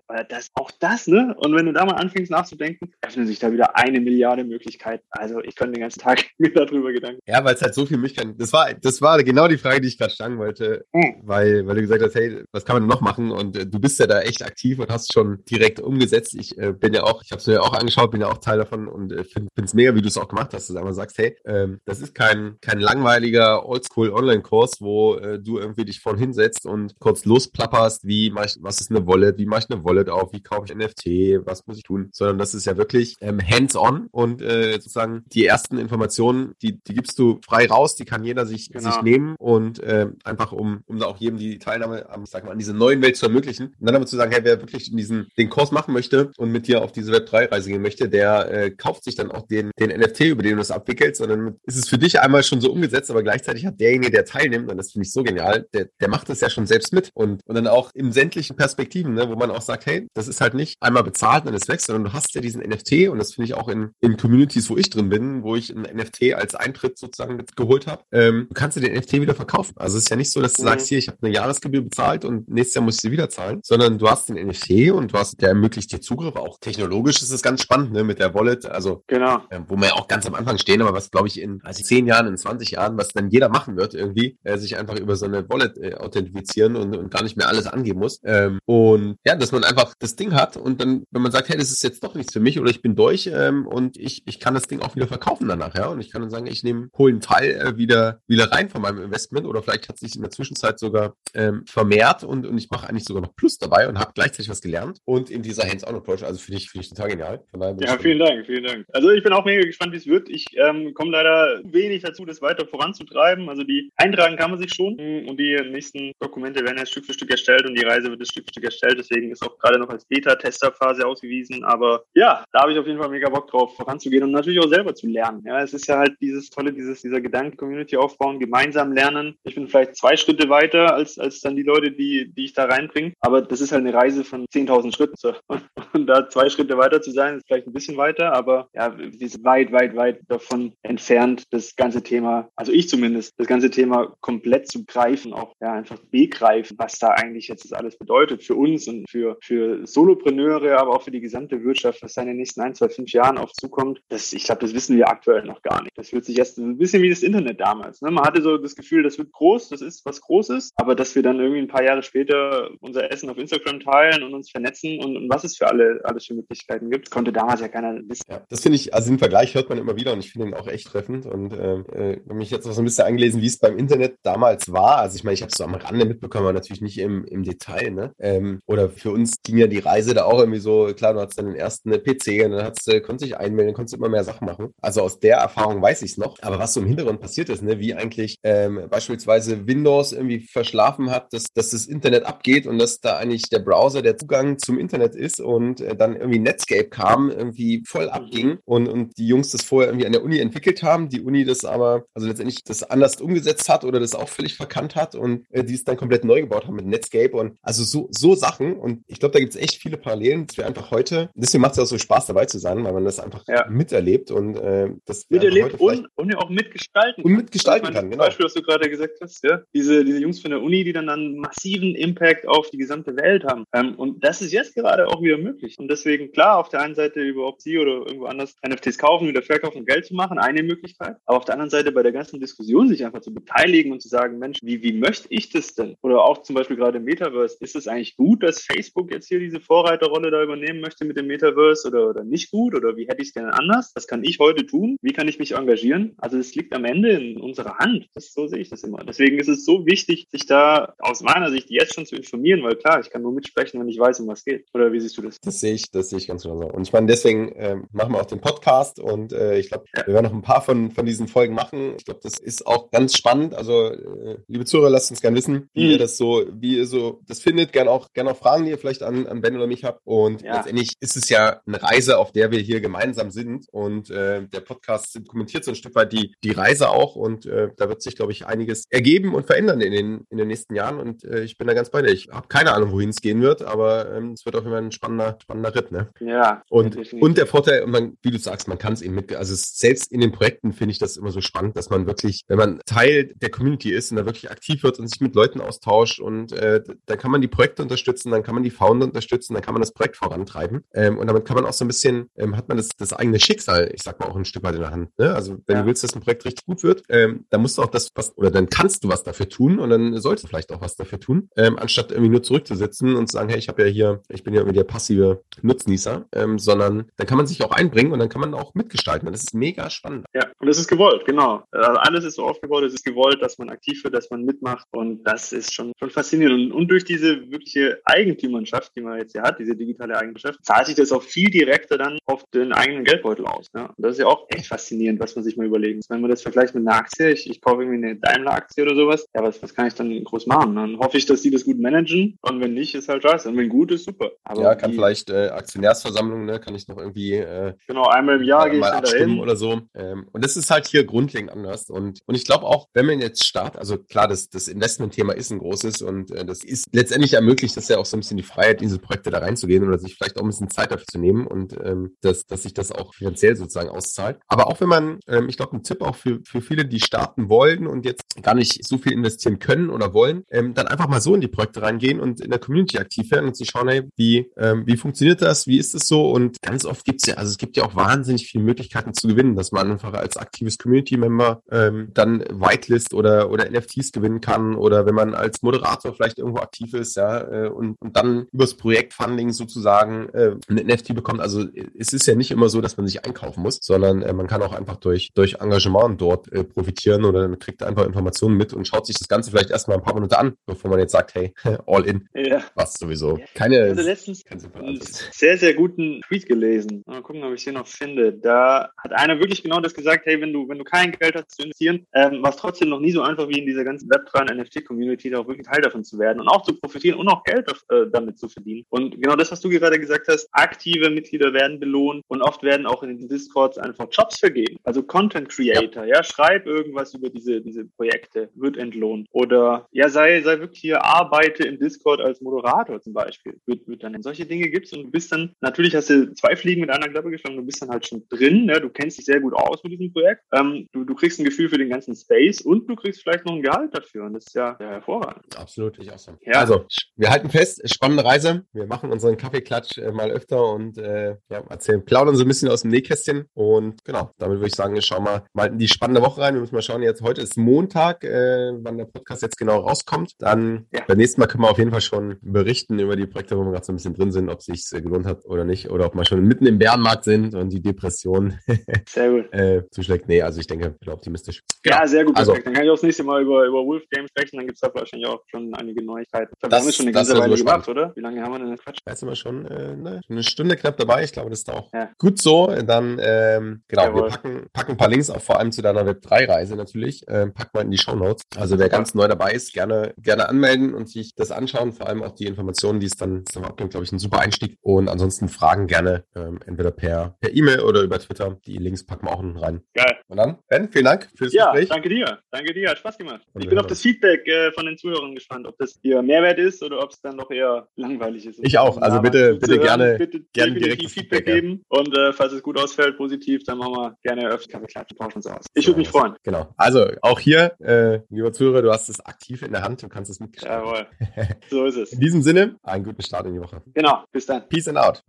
Weil das, auch das, ne? Und wenn du da mal anfängst nachzudenken, öffnen sich da wieder eine Milliarde Möglichkeiten. Also ich könnte den ganzen Tag mir darüber Gedanken. Ja, weil es halt so viel Möglichkeiten. Das war, das war genau die Frage, die ich gerade stellen wollte, mhm. weil, weil du gesagt hast, hey, was kann man noch machen? Und äh, du bist ja da echt aktiv und hast schon direkt umgesetzt. Ich äh, bin ja auch, ich habe es mir ja auch angeschaut, bin ja auch Teil davon und äh, finde es mega, wie du es auch gemacht hast, dass du einfach sagst, hey, ähm, das ist kein, kein langweiliger Oldschool-Online-Kurs, wo äh, du irgendwie dich vorhin hinsetzt und kurz losplapperst, wie mach ich, was ist eine Wallet, wie mache ich eine Wallet auf, wie kaufe ich NFT, was muss ich tun, sondern das ist ja wirklich ähm, hands-on und äh, sozusagen die ersten Informationen, die, die gibst du frei raus, die kann jeder sich, genau. sich nehmen und äh, einfach um, um da auch jedem die Teilnahme am, sag mal, an diese neuen Welt zu ermöglichen. Und dann aber zu sagen, hey, wer wirklich in diesen, den Kurs machen möchte und mit dir auf diese Web3-Reise gehen möchte, der äh, kauft sich dann auch den, den NFT, über den du das abwickelst, sondern ist es für dich einmal schon so umgesetzt, aber gleichzeitig hat derjenige, der teilnimmt, und das finde ich so genial, der, der macht das ja schon selbst mit und, und dann auch in sämtlichen Perspektiven, ne, wo man auch sagt, hey, das ist halt nicht einmal bezahlt und dann ist weg, sondern du hast ja diesen NFT und das finde ich auch in, in Communities, wo ich drin bin, wo ich ein NFT als Eintritt sozusagen geholt habe, ähm, du kannst dir den NFT wieder verkaufen. Also es ist ja nicht so, dass du mhm. sagst, hier, ich habe eine Jahresgebühr bezahlt und nächstes Jahr muss ich sie wieder zahlen, sondern du hast den NFT und du hast, der ermöglicht dir Zugriff. Auch technologisch ist es ganz spannend, ne, mit der Wallet. Also, genau. äh, wo wir ja auch ganz am Anfang stehen, aber was, glaube ich, in also zehn Jahren, in 20 Jahren, was dann jeder machen wird, irgendwie, äh, sich einfach über so eine Wallet äh, authentifizieren und, und gar nicht mehr alles angeben muss. Ähm, und ja, dass man einfach das Ding hat und dann, wenn man sagt, hey, das ist jetzt doch nichts für mich oder ich bin durch ähm, und ich, ich kann das Ding auch wieder verkaufen danach, ja. Und ich kann dann sagen, ich nehme, hole einen Teil äh, wieder, wieder rein von meinem Investment oder vielleicht hat sich in der Zwischenzeit sogar ähm, vermehrt und, und ich mache eigentlich sogar noch Plus dabei und habe gleichzeitig was gelernt und in dieser Hands-on-Approach, also finde ich, finde ich total genial. ja, vielen Dank, vielen Dank. Also ich bin auch mega gespannt, wie es wird. Ich ähm, komme leider wenig dazu, das weiter voranzutreiben. Also die eintragen kann man sich schon und die nächsten Dokumente werden jetzt Stück für Stück erstellt und die Reise wird Stück für Stück erstellt. Deswegen ist auch gerade noch als Beta-Tester-Phase ausgewiesen. Aber ja, da habe ich auf jeden Fall mega Bock drauf, voranzugehen und natürlich auch selber zu lernen. Ja, es ist ja halt dieses tolle, dieses, dieser Gedanke, Community aufbauen, gemeinsam lernen. Ich bin vielleicht zwei Schritte weiter als, als dann die Leute, die, die ich da reinbringe. Aber das ist halt eine Reise von 10.000 Schritten. So. Und da zwei Schritte weiter zu sein, ist vielleicht ein bisschen weiter, aber ja, wir sind weit, weit, weit davon entfernt, das ganze Thema, also ich zumindest, das ganze Thema komplett zu greifen, auch ja, einfach begreifen, was da eigentlich jetzt alles bedeutet für uns und für, für Solopreneure, aber auch für die gesamte Wirtschaft, was da in den nächsten ein, zwei, fünf Jahren auf zukommt. Das, ich glaube, das wissen wir aktuell noch gar nicht. Das wird sich erst ein bisschen wie das Internet damals. Ne? Man hatte so das Gefühl, das wird groß, das ist was Großes, aber dass wir dann irgendwie ein paar Jahre später unser Essen auf Instagram teilen und uns vernetzen und, und was es für alle alles für Möglichkeiten gibt, konnte damals ja keiner wissen. Ja, das finde ich, also im Vergleich hört man immer wieder und ich finde ihn auch echt treffend und ähm, äh, habe mich jetzt auch so ein bisschen angelesen, wie es beim Internet damals war. Also ich meine, ich habe es so am Rande mitbekommen, aber natürlich nicht im, im Detail. Ne? Ähm, oder für uns ging ja die Reise da auch irgendwie so, klar, du hattest dann den ersten PC und dann hast, du, konntest dich einmelden, konntest immer mehr Sachen machen. Also aus der Erfahrung weiß ich es noch. Aber was so im Hintergrund passiert ist, ne, wie eigentlich ähm, beispielsweise Windows irgendwie verschlafen hat, dass, dass das Internet abgeht und dass da eigentlich der Browser der Zugang zum Internet ist und äh, dann irgendwie Netscape kam, irgendwie voll abging und, und die Jungs das vorher irgendwie an der Uni entwickelt haben, die Uni das aber, also letztendlich das anders umgesetzt hat oder das auch völlig verkannt hat und äh, die es dann komplett neu gebaut haben mit Netscape und also so, so Sachen und ich glaube, da gibt es echt viele Parallelen, dass wir einfach heute, deswegen macht es auch so Spaß dabei zu sein, weil man das einfach ja. miterlebt und äh, das miterlebt und, und ja auch mitgestalten. Und mitgestalten kann, genau. Beispiel, was du gerade gesagt hast, ja, diese, diese Jungs von der Uni, die dann einen massiven Impact auf die gesamte Welt haben. Ähm, und das ist jetzt gerade auch wieder möglich. Und deswegen klar, auf der einen Seite über Opti oder irgendwo anders NFTs kaufen, wieder verkaufen, Geld zu machen, eine Möglichkeit, aber auf der anderen Seite bei der ganzen Diskussion sich einfach zu beteiligen und zu sagen, Mensch, wie, wie möchte ich das denn? Oder auch zum Beispiel gerade im Metaverse, ist es eigentlich gut, dass Facebook jetzt hier diese Vorreiterrolle da übernehmen möchte mit dem Metaverse oder, oder nicht gut oder wie hätte ich es denn anders? Was kann ich heute tun? Wie kann ich mich engagieren? Also es liegt am Ende in unserer Hand. Das, so sehe ich das immer. Deswegen ist es so wichtig, sich da aus meiner Sicht jetzt schon zu informieren, weil klar, ich kann nur mitsprechen, wenn ich weiß, um was geht. Oder wie siehst du das? Das sehe ich, das sehe ich ganz 20 oder so. Und ich meine, deswegen äh, machen wir auch den Podcast und äh, ich glaube, wir werden noch ein paar von, von diesen Folgen machen. Ich glaube, das ist auch ganz spannend. Also, äh, liebe Zuhörer, lasst uns gerne wissen, wie mhm. ihr das so, wie ihr so das findet. Gerne auch, gerne auch Fragen, die ihr vielleicht an, an Ben oder mich habt. Und ja. letztendlich ist es ja eine Reise, auf der wir hier gemeinsam sind. Und äh, der Podcast kommentiert so ein Stück weit die, die Reise auch. Und äh, da wird sich, glaube ich, einiges ergeben und verändern in den, in den nächsten Jahren. Und äh, ich bin da ganz bei dir. Ich habe keine Ahnung, wohin es gehen wird, aber ähm, es wird auf jeden Fall ein spannender, spannender Ritt. Ne? Ja. Und, und der Vorteil, und man, wie du sagst, man kann es eben mit, also selbst in den Projekten finde ich das immer so spannend, dass man wirklich, wenn man Teil der Community ist und da wirklich aktiv wird und sich mit Leuten austauscht und äh, dann kann man die Projekte unterstützen, dann kann man die Founder unterstützen, dann kann man das Projekt vorantreiben. Ähm, und damit kann man auch so ein bisschen, ähm, hat man das, das eigene Schicksal, ich sag mal, auch ein Stück weit in der Hand. Ne? Also wenn ja. du willst, dass ein Projekt richtig gut wird, ähm, dann musst du auch das, was, oder dann kannst du was dafür tun und dann solltest du vielleicht auch was dafür tun, ähm, anstatt irgendwie nur zurückzusitzen und zu sagen, hey, ich habe ja hier, ich bin ja irgendwie der passive Nutznießer, ähm, sondern dann kann man sich auch einbringen und dann kann man auch mitgestalten. Und das ist mega spannend. Ja, und das ist gewollt, genau. Also alles ist so aufgebaut, es ist gewollt, dass man aktiv wird, dass man mitmacht und das ist schon, schon faszinierend. Und, und durch diese wirkliche Eigentümerschaft, die man jetzt hier hat, diese digitale Eigentümerschaft, zahlt sich das auch viel direkter dann auf den eigenen Geldbeutel aus. Ja? Und das ist ja auch echt faszinierend, was man sich mal überlegen muss. Wenn man das vergleicht mit einer Aktie, ich, ich kaufe irgendwie eine Daimler-Aktie oder sowas, ja, was, was kann ich dann groß machen? Dann hoffe ich, dass die das gut managen und wenn nicht, ist halt scheiße. Und wenn gut, ist super. Aber ja, kann die, vielleicht äh, Aktionärsversammlung, ne, kann ich noch irgendwie äh, genau einmal im Jahr gehe ich dahin oder so. Ähm, und das ist halt hier grundlegend anders. Und, und ich glaube auch, wenn man jetzt startet, also klar, das, das Investment-Thema ist ein großes und äh, das ist letztendlich ermöglicht das ja auch so ein bisschen die Freiheit, diese Projekte da reinzugehen oder sich vielleicht auch ein bisschen Zeit dafür zu nehmen und ähm, dass, dass sich das auch finanziell sozusagen auszahlt. Aber auch wenn man, ähm, ich glaube, ein Tipp auch für, für viele, die starten wollen und jetzt gar nicht so viel investieren können oder wollen, ähm, dann einfach mal so in die Projekte reingehen und in der Community aktiv werden und zu schauen, hey, wie, ähm, wie funktioniert das, wie ist es so? Und ganz oft gibt es ja, also es gibt ja auch wahnsinnig viele Möglichkeiten zu gewinnen, dass man einfach als aktives Community-Member ähm, dann Whitelist oder, oder NFTs gewinnen kann oder wenn man als Moderator vielleicht irgendwo aktiv ist, ja, äh, und, und dann übers Projektfunding sozusagen äh, ein NFT bekommt. Also es ist ja nicht immer so, dass man sich einkaufen muss, sondern äh, man kann auch einfach durch, durch Engagement dort äh, profitieren oder man kriegt einfach Informationen mit und schaut sich das Ganze vielleicht erstmal ein paar Monate an, bevor man jetzt sagt, hey, all in. Ja. Was sowieso. Keine. Also letztens sehr, sehr guten Tweet gelesen. Mal gucken, ob ich den noch finde. Da hat einer wirklich genau das gesagt, hey, wenn du, wenn du kein Geld hast zu investieren, ähm, war es trotzdem noch nie so einfach wie in dieser ganzen Web3 NFT-Community, da auch wirklich Teil davon zu werden und auch zu profitieren und auch Geld äh, damit zu verdienen. Und genau das, was du gerade gesagt hast, aktive Mitglieder werden belohnt und oft werden auch in den Discords einfach Jobs vergeben. Also Content Creator, ja, ja schreib irgendwas über diese, diese Projekte, wird entlohnt. Oder ja, sei, sei wirklich hier, arbeite im Discord als Moderator zum Beispiel, wird, wird dann. Solche Dinge gibt's und du bist dann, natürlich hast du zwei Fliegen mit einer Klappe geschlagen, du bist dann halt schon drin, ne? du kennst dich sehr gut aus mit diesem Projekt. Ähm, du, du kriegst ein Gefühl für den ganzen Space und du kriegst vielleicht noch ein Gehalt dafür und das ist ja, ja hervorragend. Absolut, ich auch so. Ja. Also, wir halten fest, spannende Reise. Wir machen unseren Kaffeeklatsch äh, mal öfter und äh, ja, erzählen, plaudern so ein bisschen aus dem Nähkästchen und genau, damit würde ich sagen, schauen wir mal in die spannende Woche rein. Wir müssen mal schauen, jetzt heute ist Montag, äh, wann der Podcast jetzt genau rauskommt. Dann ja. beim nächsten Mal können wir auf jeden Fall schon berichten über die Projekte, wo wir gerade so ein bisschen drin sind, ob es sich äh, gelohnt hat oder nicht oder ob wir schon mitten im Bärenmarkt sind und die Depression sehr gut. äh, zuschlägt. Nee, also ich denke, ich bin optimistisch. Ja, sehr gut. Also, dann kann ich auch das nächste Mal über, über Wolf Games sprechen. Dann gibt es da wahrscheinlich auch schon einige Neuigkeiten. Das, das haben wir schon eine ganze Weile gemacht, oder? Wie lange haben wir denn Quatsch? Da sind wir schon äh, ne, eine Stunde knapp dabei. Ich glaube, das ist auch ja. gut so. Dann, ähm, genau, Jawohl. wir packen, packen ein paar Links auch vor allem zu deiner Web3-Reise natürlich. Ähm, packen wir in die Show Notes. Also wer ganz neu dabei ist, gerne, gerne anmelden und sich das anschauen. Vor allem auch die Informationen, die es dann, das abgibt, glaube ich, ein super Einstieg. Und ansonsten Fragen gerne ähm, entweder per per E-Mail oder über Twitter. Die Links packen wir auch unten rein. Geil. Und dann, Ben, vielen Dank fürs ja, Gespräch. Ja, danke dir. Danke dir. Hat Spaß gemacht. Und ich bin auf das Feedback äh, von den Zuhörern gespannt, ob das hier Mehrwert ist oder ob es dann doch eher langweilig ist. Ich auch. Also bitte, bitte gerne, bitte gerne direkt Feedback, Feedback geben. Und äh, falls es gut ausfällt, positiv, dann machen wir gerne öfter Klatschen, tauschen uns aus. Ich würde mich freuen. Genau. Also auch hier, äh, lieber Zuhörer, du hast es aktiv in der Hand, du kannst es mitgestalten. Jawohl. So ist es. In diesem Sinne, einen guten Start in die Woche. Genau. Bis dann. Peace and out.